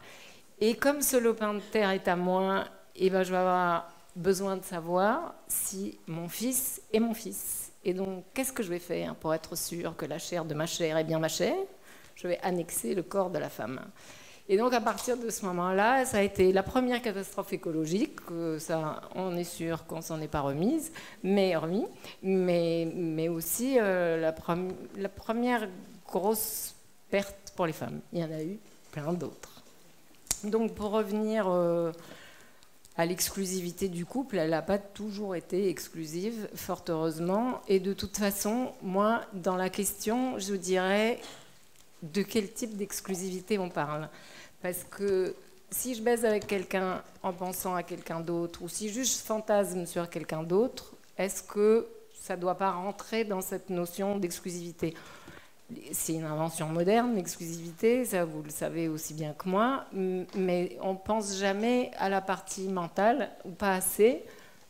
Et comme ce lopin de terre est à moi, et ben, je vais avoir besoin de savoir si mon fils est mon fils. Et donc, qu'est-ce que je vais faire pour être sûr que la chair de ma chair est bien ma chair? Je vais annexer le corps de la femme. Et donc, à partir de ce moment-là, ça a été la première catastrophe écologique. Ça, on est sûr qu'on s'en est pas remise, mais remis, mais, mais aussi euh, la, première grosse perte pour les femmes. Il y en a eu plein d'autres. Donc, pour revenir euh, à l'exclusivité du couple. Elle n'a pas toujours été exclusive, fort heureusement. Et de toute façon, moi, dans la question, je dirais de quel type d'exclusivité on parle? Parce que si je baise avec quelqu'un en pensant à quelqu'un d'autre, ou si juste je fantasme sur quelqu'un d'autre, est-ce que ça ne doit pas rentrer dans cette notion d'exclusivité? C'est une invention moderne, l'exclusivité, ça vous le savez aussi bien que moi, mais on pense jamais à la partie mentale, ou pas assez.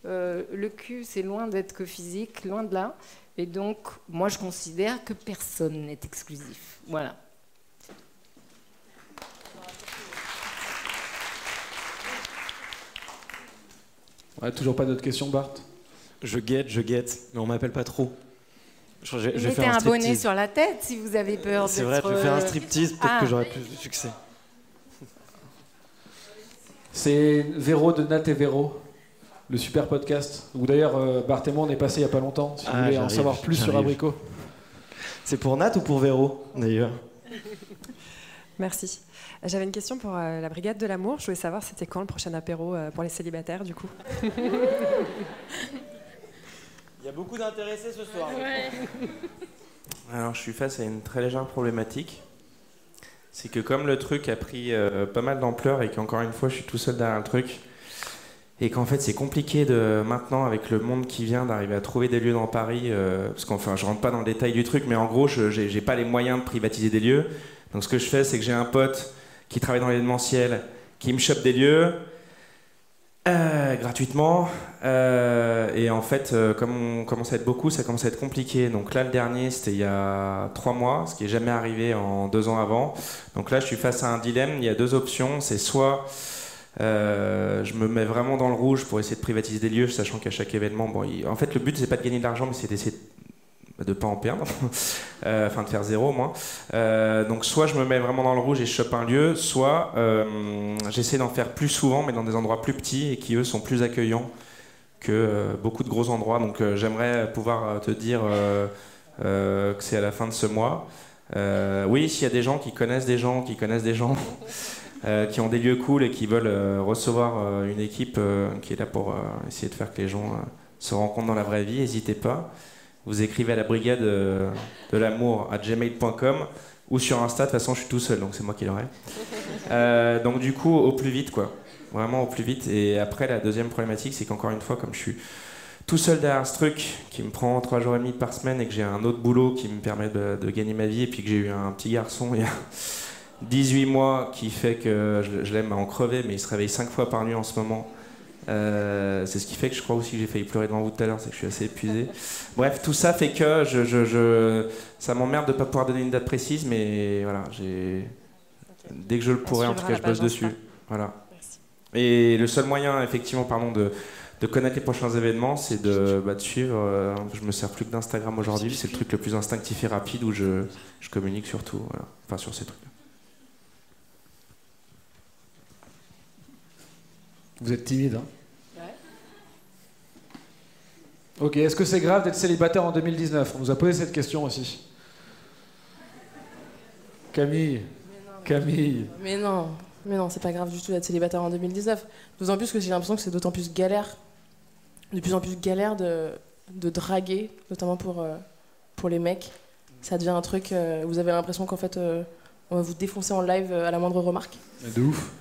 Euh, le cul, c'est loin d'être que physique, loin de là. Et donc, moi, je considère que personne n'est exclusif. Voilà. Toujours pas d'autres questions, Bart? Je guette, je guette, mais on m'appelle pas trop. Je, je Mettez un, un bonnet sur la tête si vous avez peur. C'est vrai, je fais un striptease, peut-être que ah. j'aurai plus de succès. C'est Véro de Nat et Véro, le super podcast. Où d'ailleurs, euh, Bart et moi, on est passé il n'y a pas longtemps, si vous ah, voulez en savoir plus sur Abricot. C'est pour Nat ou pour Véro, d'ailleurs? Merci. J'avais une question pour euh, la Brigade de l'amour. Je voulais savoir c'était quand le prochain apéro euh, pour les célibataires, du coup Il y a beaucoup d'intéressés ce soir. Alors, je suis face à une très légère problématique. C'est que comme le truc a pris euh, pas mal d'ampleur et qu'encore une fois, je suis tout seul derrière le truc, et qu'en fait, c'est compliqué de maintenant, avec le monde qui vient, d'arriver à trouver des lieux dans Paris, euh, parce qu'enfin, je rentre pas dans le détail du truc, mais en gros, je n'ai pas les moyens de privatiser des lieux. Donc, ce que je fais, c'est que j'ai un pote qui travaille dans l'événementiel, qui me chope des lieux, euh, gratuitement. Euh, et en fait, euh, comme on commence à être beaucoup, ça commence à être compliqué. Donc là, le dernier, c'était il y a trois mois, ce qui n'est jamais arrivé en deux ans avant. Donc là, je suis face à un dilemme. Il y a deux options. C'est soit je me mets vraiment dans le rouge pour essayer de privatiser des lieux, sachant qu'à chaque événement, bon, en fait, le but, c'est pas de gagner de l'argent, mais c'est d'essayer de de pas en perdre, euh, enfin de faire zéro au. Euh, donc soit je me mets vraiment dans le rouge et je chope un lieu, soit euh, j'essaie d'en faire plus souvent mais dans des endroits plus petits et qui eux sont plus accueillants que beaucoup de gros endroits. Donc j'aimerais pouvoir te dire que c'est à la fin de ce mois. Euh, oui, s'il y a des gens qui connaissent des gens, qui connaissent des gens, euh, qui ont des lieux cool et qui veulent euh, recevoir euh, une équipe euh, qui est là pour euh, essayer de faire que les gens euh, se rencontrent dans la vraie vie, n'hésitez pas. Vous écrivez à la brigade euh, de l'amour à gmail.com ou sur Insta, de toute façon je suis tout seul, donc c'est moi qui l'aurai. Euh, donc du coup, au plus vite, quoi. Vraiment au plus vite. Et après, la deuxième problématique, c'est qu'encore une fois, comme je suis tout seul derrière ce truc qui me prend 3 jours et demi par semaine et que j'ai un autre boulot qui me permet de, de gagner ma vie et puis que j'ai eu un petit garçon il y a 18 mois qui fait que je, je l'aime à en crever mais il se réveille 5 fois par nuit en ce moment. Euh, c'est ce qui fait que je crois aussi que j'ai failli pleurer devant vous tout à l'heure, c'est que je suis assez épuisé. Bref, tout ça fait que je, je- je- ça m'emmerde de ne pas pouvoir donner une date précise, mais voilà, j'ai dès que je le pourrai, en tout cas, je bosse dessus. Voilà. Merci. Et le seul moyen, effectivement, pardon, de, de connaître les prochains événements, c'est de, bah, de suivre. euh, je me sers plus que d'Instagram aujourd'hui, c'est le truc le plus instinctif et rapide où je, je communique surtout. Voilà. Enfin, sur ces trucs. Vous êtes timide, hein Ok, est-ce que c'est grave d'être célibataire en 2019 On nous a posé cette question aussi. Camille, Camille. Mais non, mais non, c'est pas grave du tout d'être célibataire en 2019. D'autant plus que j'ai l'impression que c'est d'autant plus galère, de plus en plus galère de, de draguer, notamment pour, euh, pour les mecs. Ça devient un truc, euh, vous avez l'impression qu'en fait, euh, on va vous défoncer en live à la moindre remarque. De ouf.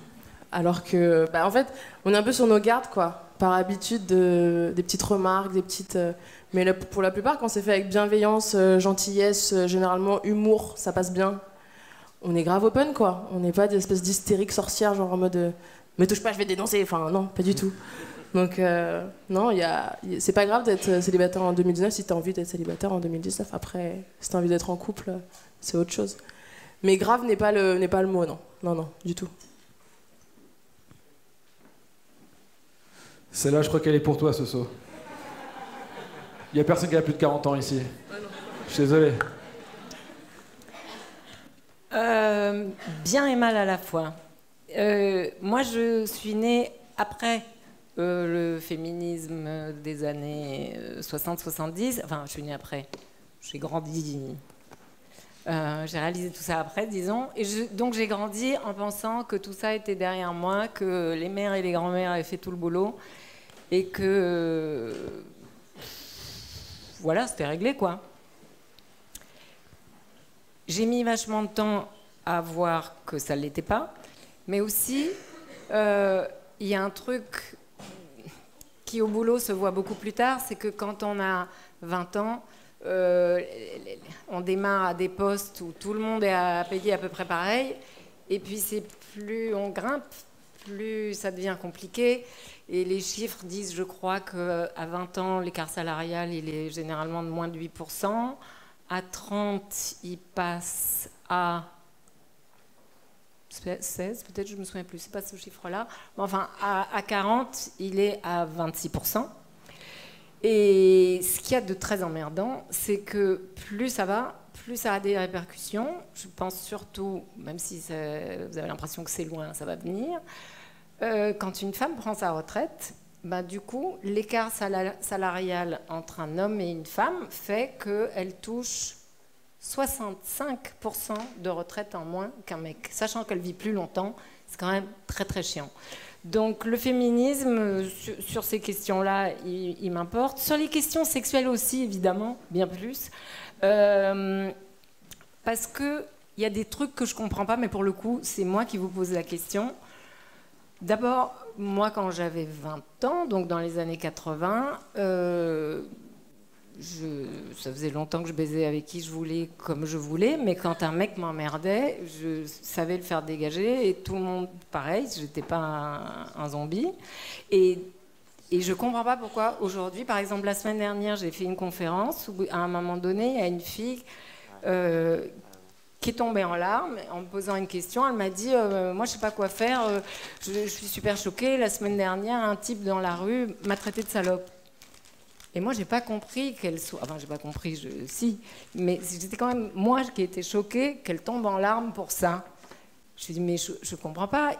Alors que, bah, en fait, on est un peu sur nos gardes, quoi. Par habitude, de, des petites remarques, des petites. euh, mais pour la plupart, quand c'est fait avec bienveillance, euh, gentillesse, euh, généralement humour, ça passe bien. On est grave open, quoi. On n'est pas des espèces d'hystériques sorcières, genre en mode. me touche pas, je vais dénoncer. Enfin, non, pas du tout. Donc, non, il y a, y- c'est pas grave d'être célibataire en 2019 si t'as envie d'être célibataire en 2019. Après, si t'as envie d'être en couple, c'est autre chose. Mais grave n'est pas le, n'est pas le mot, non. Non, non, du tout. Celle-là, je crois qu'elle est pour toi, Soso. Il y a personne qui a plus de 40 ans ici. Je suis désolé. Euh, bien et mal à la fois. Euh, moi, je suis née après euh, le féminisme des années euh, 60-70. Enfin, je suis née après. J'ai grandi. Euh, j'ai réalisé tout ça après, disons. Donc, j'ai grandi en pensant que tout ça était derrière moi, que les mères et les grands-mères avaient fait tout le boulot. Et que. voilà, c'était réglé, quoi. J'ai mis vachement de temps à voir que ça ne l'était pas, mais aussi, euh, il y a un truc qui au boulot se voit beaucoup plus tard, c'est que quand on a 20 ans, euh, on démarre à des postes où tout le monde est à payer à peu près pareil, et puis c'est plus on grimpe, plus ça devient compliqué. Et les chiffres disent, je crois, qu'à 20 ans, l'écart salarial, il est généralement de moins de 8%. À 30, il passe à 16, peut-être, je me souviens plus, c'est pas ce chiffre-là. Mais enfin, à 40, il est à 26%. Et ce qu'il y a de très emmerdant, c'est que plus ça va, plus ça a des répercussions. Je pense surtout, même si vous avez l'impression que c'est loin, ça va venir. Euh, quand une femme prend sa retraite, bah, du coup, l'écart sala- salarial entre un homme et une femme fait qu'elle touche 65% de retraite en moins qu'un mec. Sachant qu'elle vit plus longtemps, c'est quand même très très chiant. Donc le féminisme, euh, sur, ces questions-là, il, il m'importe. Sur les questions sexuelles aussi, évidemment, bien plus. Euh, parce qu'il y a des trucs que je comprends pas, mais pour le coup, c'est moi qui vous pose la question. D'abord, moi, quand j'avais 20 ans, donc dans les années 80, euh, je, ça faisait longtemps que je baisais avec qui je voulais, comme je voulais, mais quand un mec m'emmerdait, je savais le faire dégager, et tout le monde, pareil, j'étais pas un, zombie. Et, et je comprends pas pourquoi aujourd'hui, par exemple, la semaine dernière, j'ai fait une conférence où, à un moment donné, il y a une fille euh, qui est tombée en larmes en me posant une question. Elle m'a dit euh, Moi, je sais pas quoi faire, euh, je, je suis super choquée. La semaine dernière, un type dans la rue m'a traité de salope. Et moi, j'ai pas compris qu'elle soit. Enfin, j'ai pas compris, je... si. Mais j'étais quand même, moi, qui étais choquée qu'elle tombe en larmes pour ça. Je me suis dit Mais je, je comprends pas.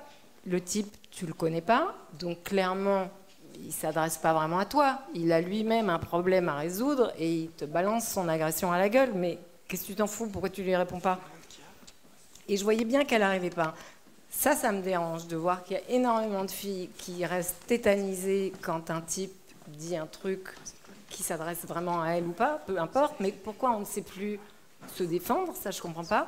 Le type, tu le connais pas. Donc, clairement, il s'adresse pas vraiment à toi. Il a lui-même un problème à résoudre et il te balance son agression à la gueule. Mais Qu'est-ce que tu t'en fous? Pourquoi tu lui réponds pas? Et je voyais bien qu'elle n'arrivait pas. Ça, ça me dérange de voir qu'il y a énormément de filles qui restent tétanisées quand un type dit un truc qui s'adresse vraiment à elle ou pas, peu importe, mais pourquoi on ne sait plus se défendre, ça je comprends pas.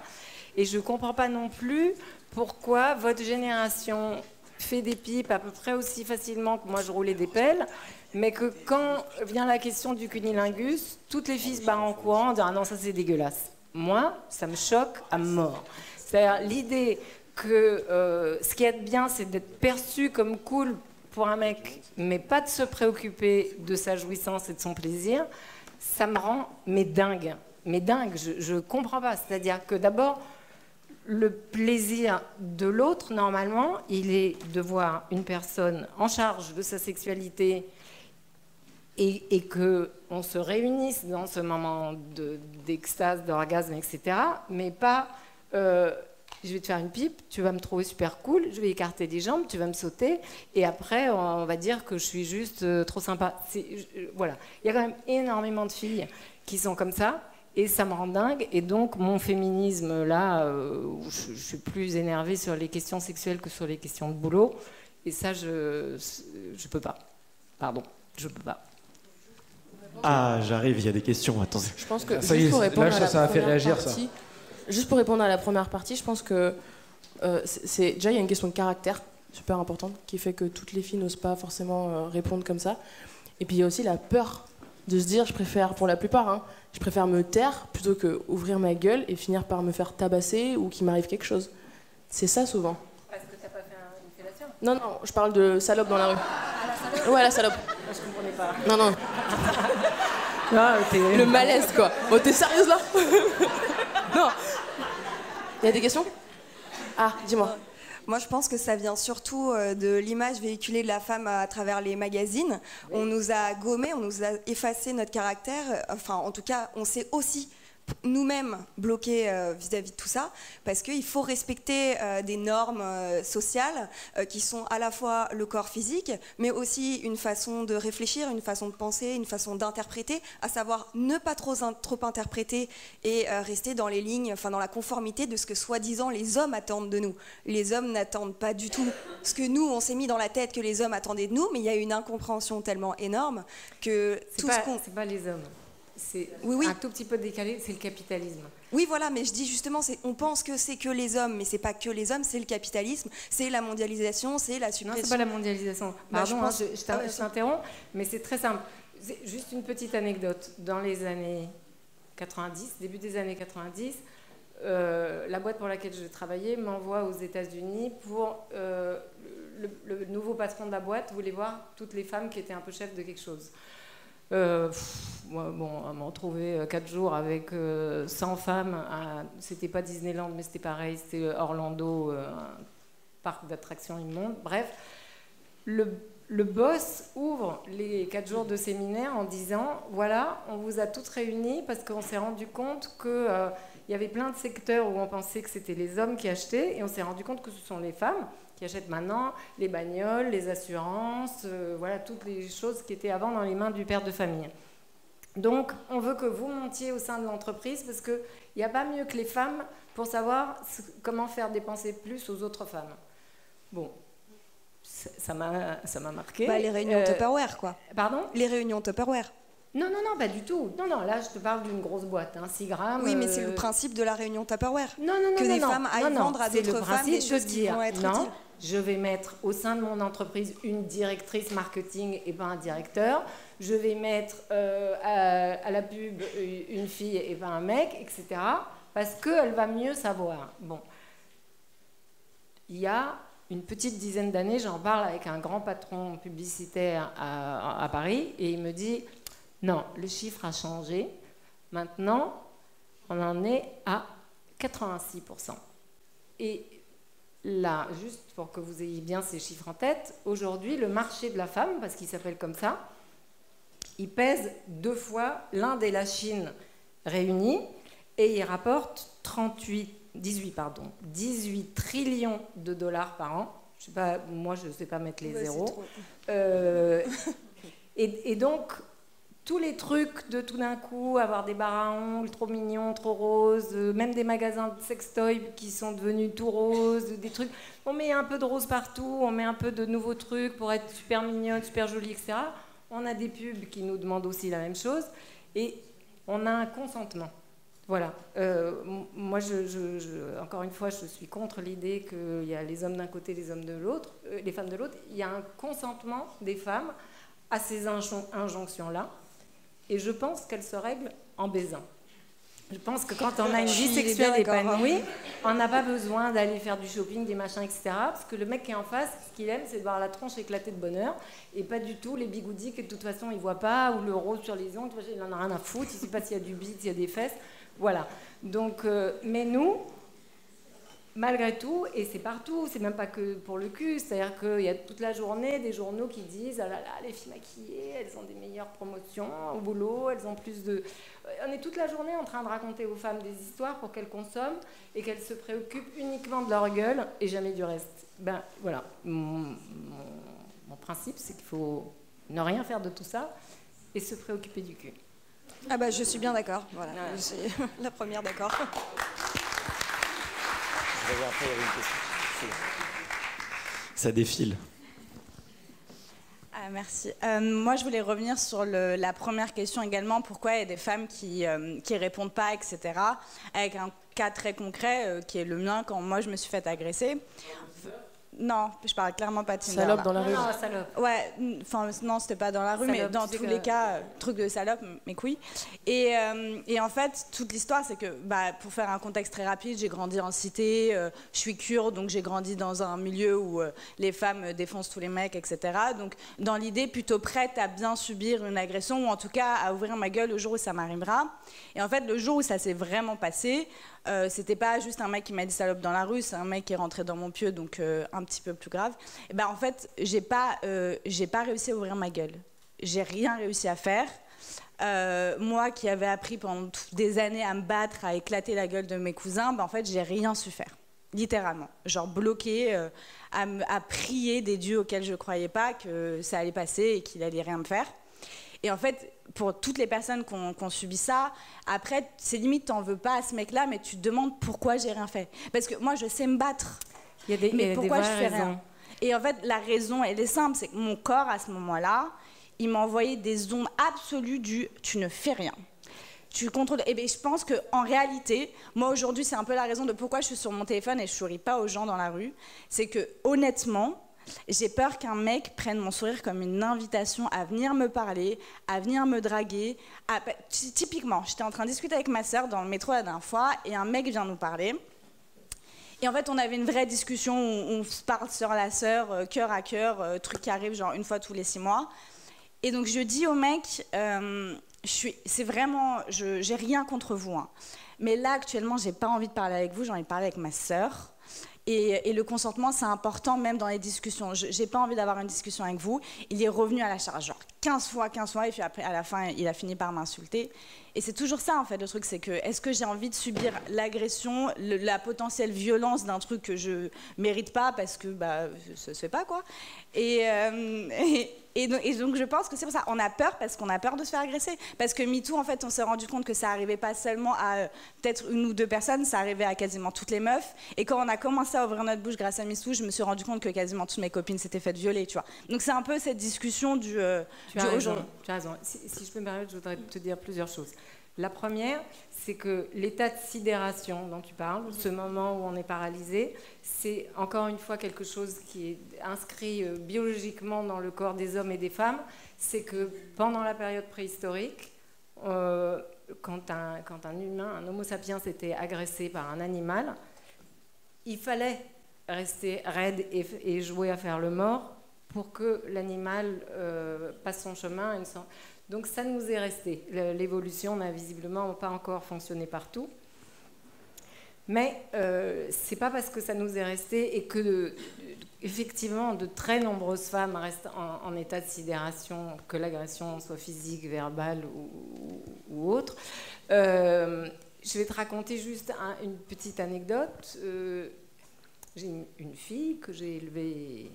Et je comprends pas non plus pourquoi votre génération fait des pipes à peu près aussi facilement que moi je roulais des pelles, mais que quand vient la question du cunilingus, toutes les filles se barrent en courant en disant ah non ça c'est dégueulasse. Moi, ça me choque à mort. C'est-à-dire l'idée que euh, ce qui est bien, c'est d'être perçu comme cool pour un mec, mais pas de se préoccuper de sa jouissance et de son plaisir, ça me rend mais dingue. Mais dingue, je ne comprends pas. C'est-à-dire que d'abord, le plaisir de l'autre, normalement, il est de voir une personne en charge de sa sexualité et, et qu'on se réunisse dans ce moment d'extase, d'orgasme, etc., mais pas euh, je vais te faire une pipe, tu vas me trouver super cool, je vais écarter les jambes, tu vas me sauter, et après on va dire que je suis juste euh, trop sympa. voilà, il y a quand même énormément de filles qui sont comme ça, et ça me rend dingue. Et donc mon féminisme là, euh, je, je, suis plus énervée sur les questions sexuelles que sur les questions de boulot, et ça je je peux pas. Pardon, je peux pas. Ah, j'arrive, il y a des questions, attendez. Je pense que ça, juste pour là, répondre ça, à la ça a fait réagir partie, ça. Juste pour répondre à la première partie, je pense que euh, c'est déjà il y a une question de caractère super importante qui fait que toutes les filles n'osent pas forcément euh, répondre comme ça. Et puis il y a aussi la peur de se dire, je préfère, pour la plupart, hein, je préfère me taire plutôt que ouvrir ma gueule et finir par me faire tabasser ou qu'il m'arrive quelque chose. C'est ça souvent. Parce que t'as pas fait une fellation? Non, non, je parle de salope dans la rue. Ah, la salope? Ouais, la salope. Je comprenais pas. Non, non. T'es- Le malaise, quoi. Oh, t'es sérieuse là? Non. Il y a des questions? Ah, dis-moi. Moi, je pense que ça vient surtout euh, de l'image véhiculée de la femme à travers les magazines. On nous a gommé, on nous a effacé notre caractère. Enfin, en tout cas, on s'est aussi nous-mêmes bloqués euh, vis-à-vis de tout ça, parce qu'il faut respecter euh, des normes euh, sociales qui sont à la fois le corps physique, mais aussi une façon de réfléchir, une façon de penser, une façon d'interpréter, à savoir ne pas trop, in- trop interpréter et rester dans les lignes, enfin dans la conformité de ce que soi-disant les hommes attendent de nous. Les hommes n'attendent pas du tout ce que nous, on s'est mis dans la tête que les hommes attendaient de nous, mais il y a une incompréhension tellement énorme que tout pas, ce qu'on... c'est pas les hommes. C'est Oui, oui. un tout petit peu décalé, c'est le capitalisme. Oui, voilà, mais je dis justement, c'est- on pense que c'est que les hommes, mais c'est pas que les hommes, c'est le capitalisme, c'est la mondialisation, c'est la Non, suppression. c'est pas la mondialisation. Bah, Pardon, je hein, je, t'interromps, mais c'est très simple. Juste une petite anecdote. Dans les années 90, début des années 90, euh, la boîte pour laquelle je travaillais m'envoie aux États-Unis pour euh, le, le nouveau patron de la boîte voulait voir toutes les femmes qui étaient un peu chefs de quelque chose. Euh, pff, moi, bon, m'en trouver euh, quatre jours avec euh, 100 femmes, à- c'était pas Disneyland, mais c'était pareil, c'était Orlando, euh, un parc d'attractions immonde. Bref, le, boss ouvre les quatre jours de séminaire en disant voilà, on vous a toutes réunies parce qu'on s'est rendu compte que euh, il y avait plein de secteurs où on pensait que c'était les hommes qui achetaient et on s'est rendu compte que ce sont les femmes qui achètent maintenant les bagnoles, les assurances, euh, voilà toutes les choses qui étaient avant dans les mains du père de famille. Donc, on veut que vous montiez au sein de l'entreprise parce qu'il n'y a pas mieux que les femmes pour savoir comment faire dépenser plus aux autres femmes. Bon, ça m'a ça m'a marqué. Bah, les réunions Euh, Tupperware, quoi. Pardon? Les réunions Tupperware. Non, non, non, pas du tout. Non, non, là, je te parle d'une grosse boîte, hein, 6 grammes. Oui, mais c'est euh, le principe de la réunion Tupperware. non, non, non, que non, des non. femmes aillent Non, vendre à c'est d'autres femmes des choses qui vont être non, utiles. Je vais mettre au sein de mon entreprise une directrice marketing et pas un directeur. Je vais mettre euh, à, la pub euh, une fille et pas un mec, etc. Parce qu'elle va mieux savoir. Bon. Il y a une petite dizaine d'années, j'en parle avec un grand patron publicitaire à, à Paris et il me dit non, le chiffre a changé. Maintenant, on en est à 86%. Et là, juste pour que vous ayez bien ces chiffres en tête, aujourd'hui, le marché de la femme, parce qu'il s'appelle comme ça, il pèse deux fois l'Inde et la Chine réunis et il rapporte 38, 18, pardon, 18 trillions de dollars par an. Je sais pas, moi, je ne sais pas mettre les Ouais, c'est zéros. Euh, et, et donc, tous les trucs de tout d'un coup, avoir des barres à ongles trop mignons, trop roses, euh, même des magasins de sextoy qui sont devenus tout roses, des trucs. On met un peu de rose partout, on met un peu de nouveaux trucs pour être super mignonne, super jolie, etc. On a des pubs qui nous demandent aussi la même chose. Et on a un consentement. Voilà. Euh, moi, encore une fois, je suis contre l'idée qu'il y a les hommes d'un côté, les hommes de l'autre, euh, les femmes de l'autre. Il y a un consentement des femmes à ces injonctions-là. Et je pense qu'elle se règle en baisant. Je pense que quand on a une vie sexuelle épanouie, on n'a pas besoin d'aller faire du shopping, des machins, etc. Parce que le mec qui est en face, ce qu'il aime, c'est de voir la tronche éclater de bonheur. Et pas du tout les bigoudis que de toute façon il voit pas, ou le rose sur les ongles. Il en a rien à foutre. Il ne sait pas s'il y a du bit, s'il y a des fesses. Voilà. Donc, euh, mais nous, malgré tout, et c'est partout, c'est même pas que pour le cul, c'est-à-dire qu'il y a toute la journée des journaux qui disent ah là là, les filles maquillées, elles ont des meilleures promotions au boulot, elles ont plus de. On est toute la journée en train de raconter aux femmes des histoires pour qu'elles consomment et qu'elles se préoccupent uniquement de leur gueule et jamais du reste. Ben voilà, mon, principe, c'est qu'il faut ne rien faire de tout ça et se préoccuper du cul. Ah bah je suis bien d'accord, voilà, je suis la première d'accord. Ça défile. Ah, merci. Euh, moi, je voulais revenir sur la première question également. Pourquoi il y a des femmes qui ne euh, répondent pas, etc. Avec un cas très concret euh, qui est le mien quand moi je me suis fait agresser. Non, je parle clairement pas de Tinder. Salope dans la rue. Non, salope. Ouais, enfin non, c'était pas dans la rue, mais dans tous les cas, truc de salope, mais oui. Et, euh, et en fait, toute l'histoire, c'est que, bah, pour faire un contexte très rapide, j'ai grandi en cité, euh, je suis kurde, donc j'ai grandi dans un milieu où euh, les femmes défoncent tous les mecs, etc. Donc, dans l'idée, plutôt prête à bien subir une agression, ou en tout cas à ouvrir ma gueule le jour où ça m'arrivera. Et en fait, le jour où ça s'est vraiment passé, euh, c'était pas juste un mec qui m'a dit salope dans la rue, c'est un mec qui est rentré dans mon pieu, donc euh, un petit peu plus grave. Et ben en fait, j'ai pas, euh, j'ai pas réussi à ouvrir ma gueule. J'ai rien réussi à faire. moi qui avais appris pendant des années à me battre, à éclater la gueule de mes cousins, ben en fait, j'ai rien su faire. Littéralement. Genre bloqué, à, à, prier des dieux auxquels je croyais pas que ça allait passer et qu'il allait rien me faire. Et en fait, pour toutes les personnes qui ont, subi ça, après, c'est limite, t'en veux pas à ce mec-là, mais tu te demandes pourquoi j'ai rien fait. Parce que moi, je sais me battre. Il y a des, mais pourquoi je fais rien Et en fait, la raison, elle est simple, c'est que mon corps, à ce moment-là, il m'a envoyé des ondes absolues du tu ne fais rien. Tu contrôles. Et bien, je pense qu'en réalité, moi aujourd'hui, c'est un peu la raison de pourquoi je suis sur mon téléphone et je souris pas aux gens dans la rue. C'est que honnêtement, j'ai peur qu'un mec prenne mon sourire comme une invitation à venir me parler, à venir me draguer. Typiquement, j'étais en train de discuter avec ma sœur dans le métro la dernière fois et un mec vient nous parler. Et en fait, on avait une vraie discussion où on se parle sur la sœur, euh, cœur à cœur, euh, truc qui arrive genre une fois tous les six mois. Et donc je dis au mec, euh, c'est vraiment, j'ai rien contre vous, hein. mais là actuellement, j'ai pas envie de parler avec vous, j'ai envie de parler avec ma sœur. Et, le consentement, c'est important même dans les discussions. Je n'ai pas envie d'avoir une discussion avec vous. Il est revenu à la charge, genre 15 fois, 15 fois, et puis après, à la fin, il a fini par m'insulter. Et c'est toujours ça, en fait, le truc, c'est que est-ce que j'ai envie de subir l'agression, la potentielle violence d'un truc que je mérite pas parce que bah, ça se fait pas, quoi. Et, euh, donc, je pense que c'est pour ça. On a peur parce qu'on a peur de se faire agresser. Parce que MeToo, en fait, on s'est rendu compte que ça arrivait pas seulement à euh, peut-être une ou deux personnes, ça arrivait à quasiment toutes les meufs. Et quand on a commencé à ouvrir notre bouche grâce à MeToo, je me suis rendu compte que quasiment toutes mes copines s'étaient faites violer, tu vois. Donc c'est un peu cette discussion du, euh, tu, as raison, tu as raison. Si, si je peux me permettre, je voudrais te dire plusieurs choses. La première, c'est que l'état de sidération dont tu parles, ce moment où on est paralysé, c'est encore une fois quelque chose qui est inscrit euh, biologiquement dans le corps des hommes et des femmes. C'est que pendant la période préhistorique, euh, quand, un, quand, un, humain, un homo sapiens était agressé par un animal, il fallait rester raide et, jouer à faire le mort pour que l'animal euh, passe son chemin. Donc ça nous est resté. L'évolution n'a visiblement pas encore fonctionné partout. Mais euh, c'est pas parce que ça nous est resté et que effectivement de très nombreuses femmes restent en, état de sidération, que l'agression soit physique, verbale ou, autre. Euh, je vais te raconter juste une petite anecdote. Euh, j'ai une, fille que j'ai élevée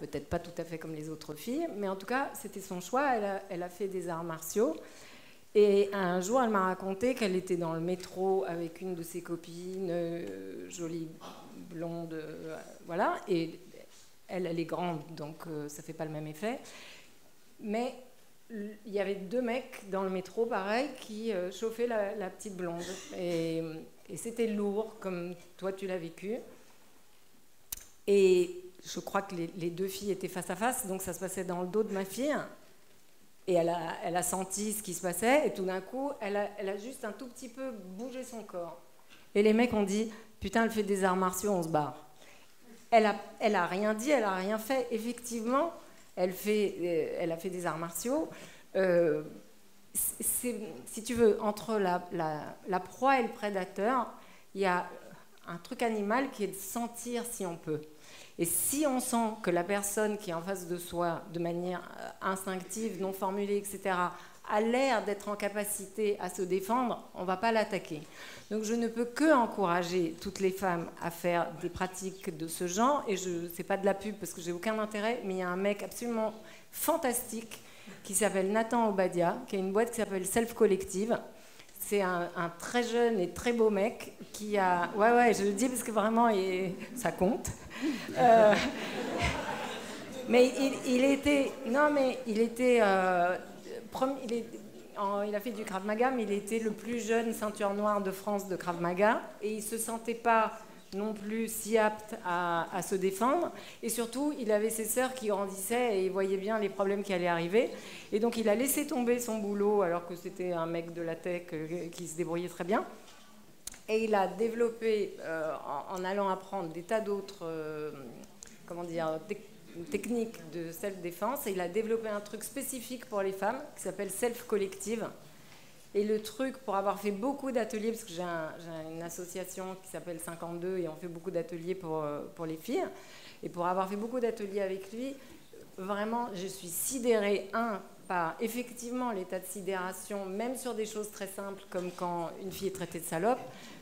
peut-être pas tout à fait comme les autres filles, mais en tout cas, c'était son choix. Elle a, fait des arts martiaux. Et un jour, elle m'a raconté qu'elle était dans le métro avec une de ses copines, euh, jolie blonde, euh, voilà. Et elle, elle est grande, donc euh, ça fait pas le même effet. Mais il y avait deux mecs dans le métro, pareil, qui chauffaient la, petite blonde. Et, et c'était lourd, comme toi tu l'as vécu. Et je crois que les, deux filles étaient face à face, donc ça se passait dans le dos de ma fille. Et elle a, senti ce qui se passait, et tout d'un coup, elle a, juste un tout petit peu bougé son corps. Et les mecs ont dit Putain, elle fait des arts martiaux, on se barre. Elle a, rien dit, elle a rien fait. Effectivement, elle, euh, a fait des arts martiaux. Euh, si tu veux, entre la proie et le prédateur, il y a un truc animal qui est de sentir si on peut. Et si on sent que la personne qui est en face de soi, de manière euh, instinctive, non formulée, etc., a l'air d'être en capacité à se défendre, on ne va pas l'attaquer. Donc je ne peux que encourager toutes les femmes à faire des pratiques de ce genre. Et je n'est pas de la pub parce que j'ai aucun intérêt, mais il y a un mec absolument fantastique qui s'appelle Nathan Obadia, qui a une boîte qui s'appelle Self Collective c'est un, très jeune et très beau mec qui a. Ouais, ouais, je le dis parce que vraiment, ça compte. Euh, mais il, était. Non, mais il était. Euh, il, il, a fait du Krav Maga, mais il était le plus jeune ceinture noire de France de Krav Maga. Et il se sentait pas non plus si apte à, se défendre. Et surtout, il avait ses sœurs qui grandissaient et il voyait bien les problèmes qui allaient arriver. Et donc, il a laissé tomber son boulot alors que c'était un mec de la tech euh, qui se débrouillait très bien. Et il a développé, euh, en, allant apprendre des tas d'autres euh, comment dire, techniques de self-défense, et il a développé un truc spécifique pour les femmes qui s'appelle self-collective et le truc, pour avoir fait beaucoup d'ateliers, parce que j'ai une association qui s'appelle 52 et on fait beaucoup d'ateliers pour, euh, pour les filles, et pour avoir fait beaucoup d'ateliers avec lui, vraiment, je suis sidérée, un, par effectivement l'état de sidération, même sur des choses très simples comme quand une fille est traitée de salope,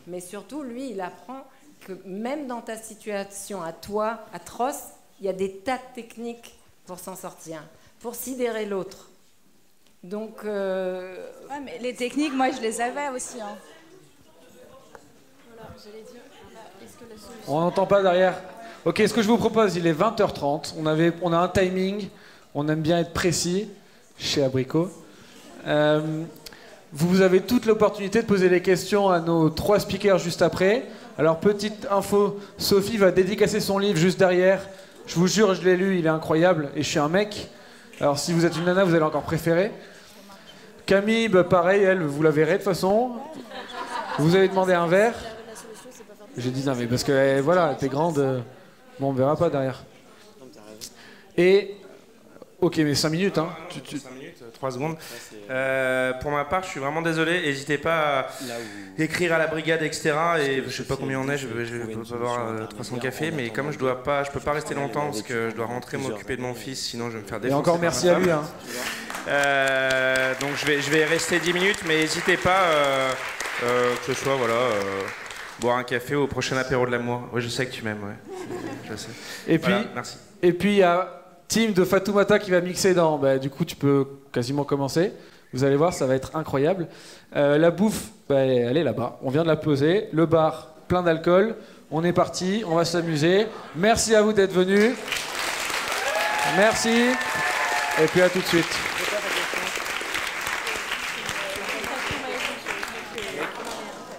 mais surtout, lui, il apprend que même dans ta situation à toi, atroce, il y a des tas de techniques pour s'en sortir, pour sidérer l'autre. Donc. Euh, mais les techniques, moi, je les avais aussi. Hein. On n'entend pas derrière. Ok, ce que je vous propose, il est 20h30. On, avait, on a un timing. On aime bien être précis chez Abricot. Euh, vous avez toute l'opportunité de poser des questions à nos trois speakers juste après. Alors, petite info Sophie va dédicacer son livre juste derrière. Je vous jure, je l'ai lu, il est incroyable. Et je suis un mec. Alors, si vous êtes une nana, vous allez encore préférer. Camille, bah, pareil, elle, vous la verrez de toute façon. Vous avez demandé un verre. J'ai dit non, mais parce que eh, voilà, t'es grande. Euh, bon, on verra pas derrière. Et. Ok, mais 5 minutes, hein. 5 minutes, 3 secondes. Euh, pour ma part, je suis vraiment désolé. N'hésitez pas à écrire à la brigade, etc. Et je sais pas combien on est, je vais, je avoir 300 cafés, mais comme je dois pas, je peux pas rester longtemps parce que je dois rentrer m'occuper de mon fils, sinon je vais me faire défoncer. Et encore merci à lui. Hein. Euh, donc je vais, je vais rester 10 minutes, mais n'hésitez pas, euh, euh, que ce soit voilà, boire un café au prochain apéro de l'amour. Oui, je sais que tu m'aimes, ouais. Et puis, merci. Et puis il y a Tim de Fatoumata qui va mixer dans. Bah, du coup, tu peux quasiment commencer. Vous allez voir, ça va être incroyable. la bouffe, bah, elle est là-bas. On vient de la poser. Le bar, plein d'alcool. On est parti, on va s'amuser. Merci à vous d'être venus. Merci. Et puis à tout de suite.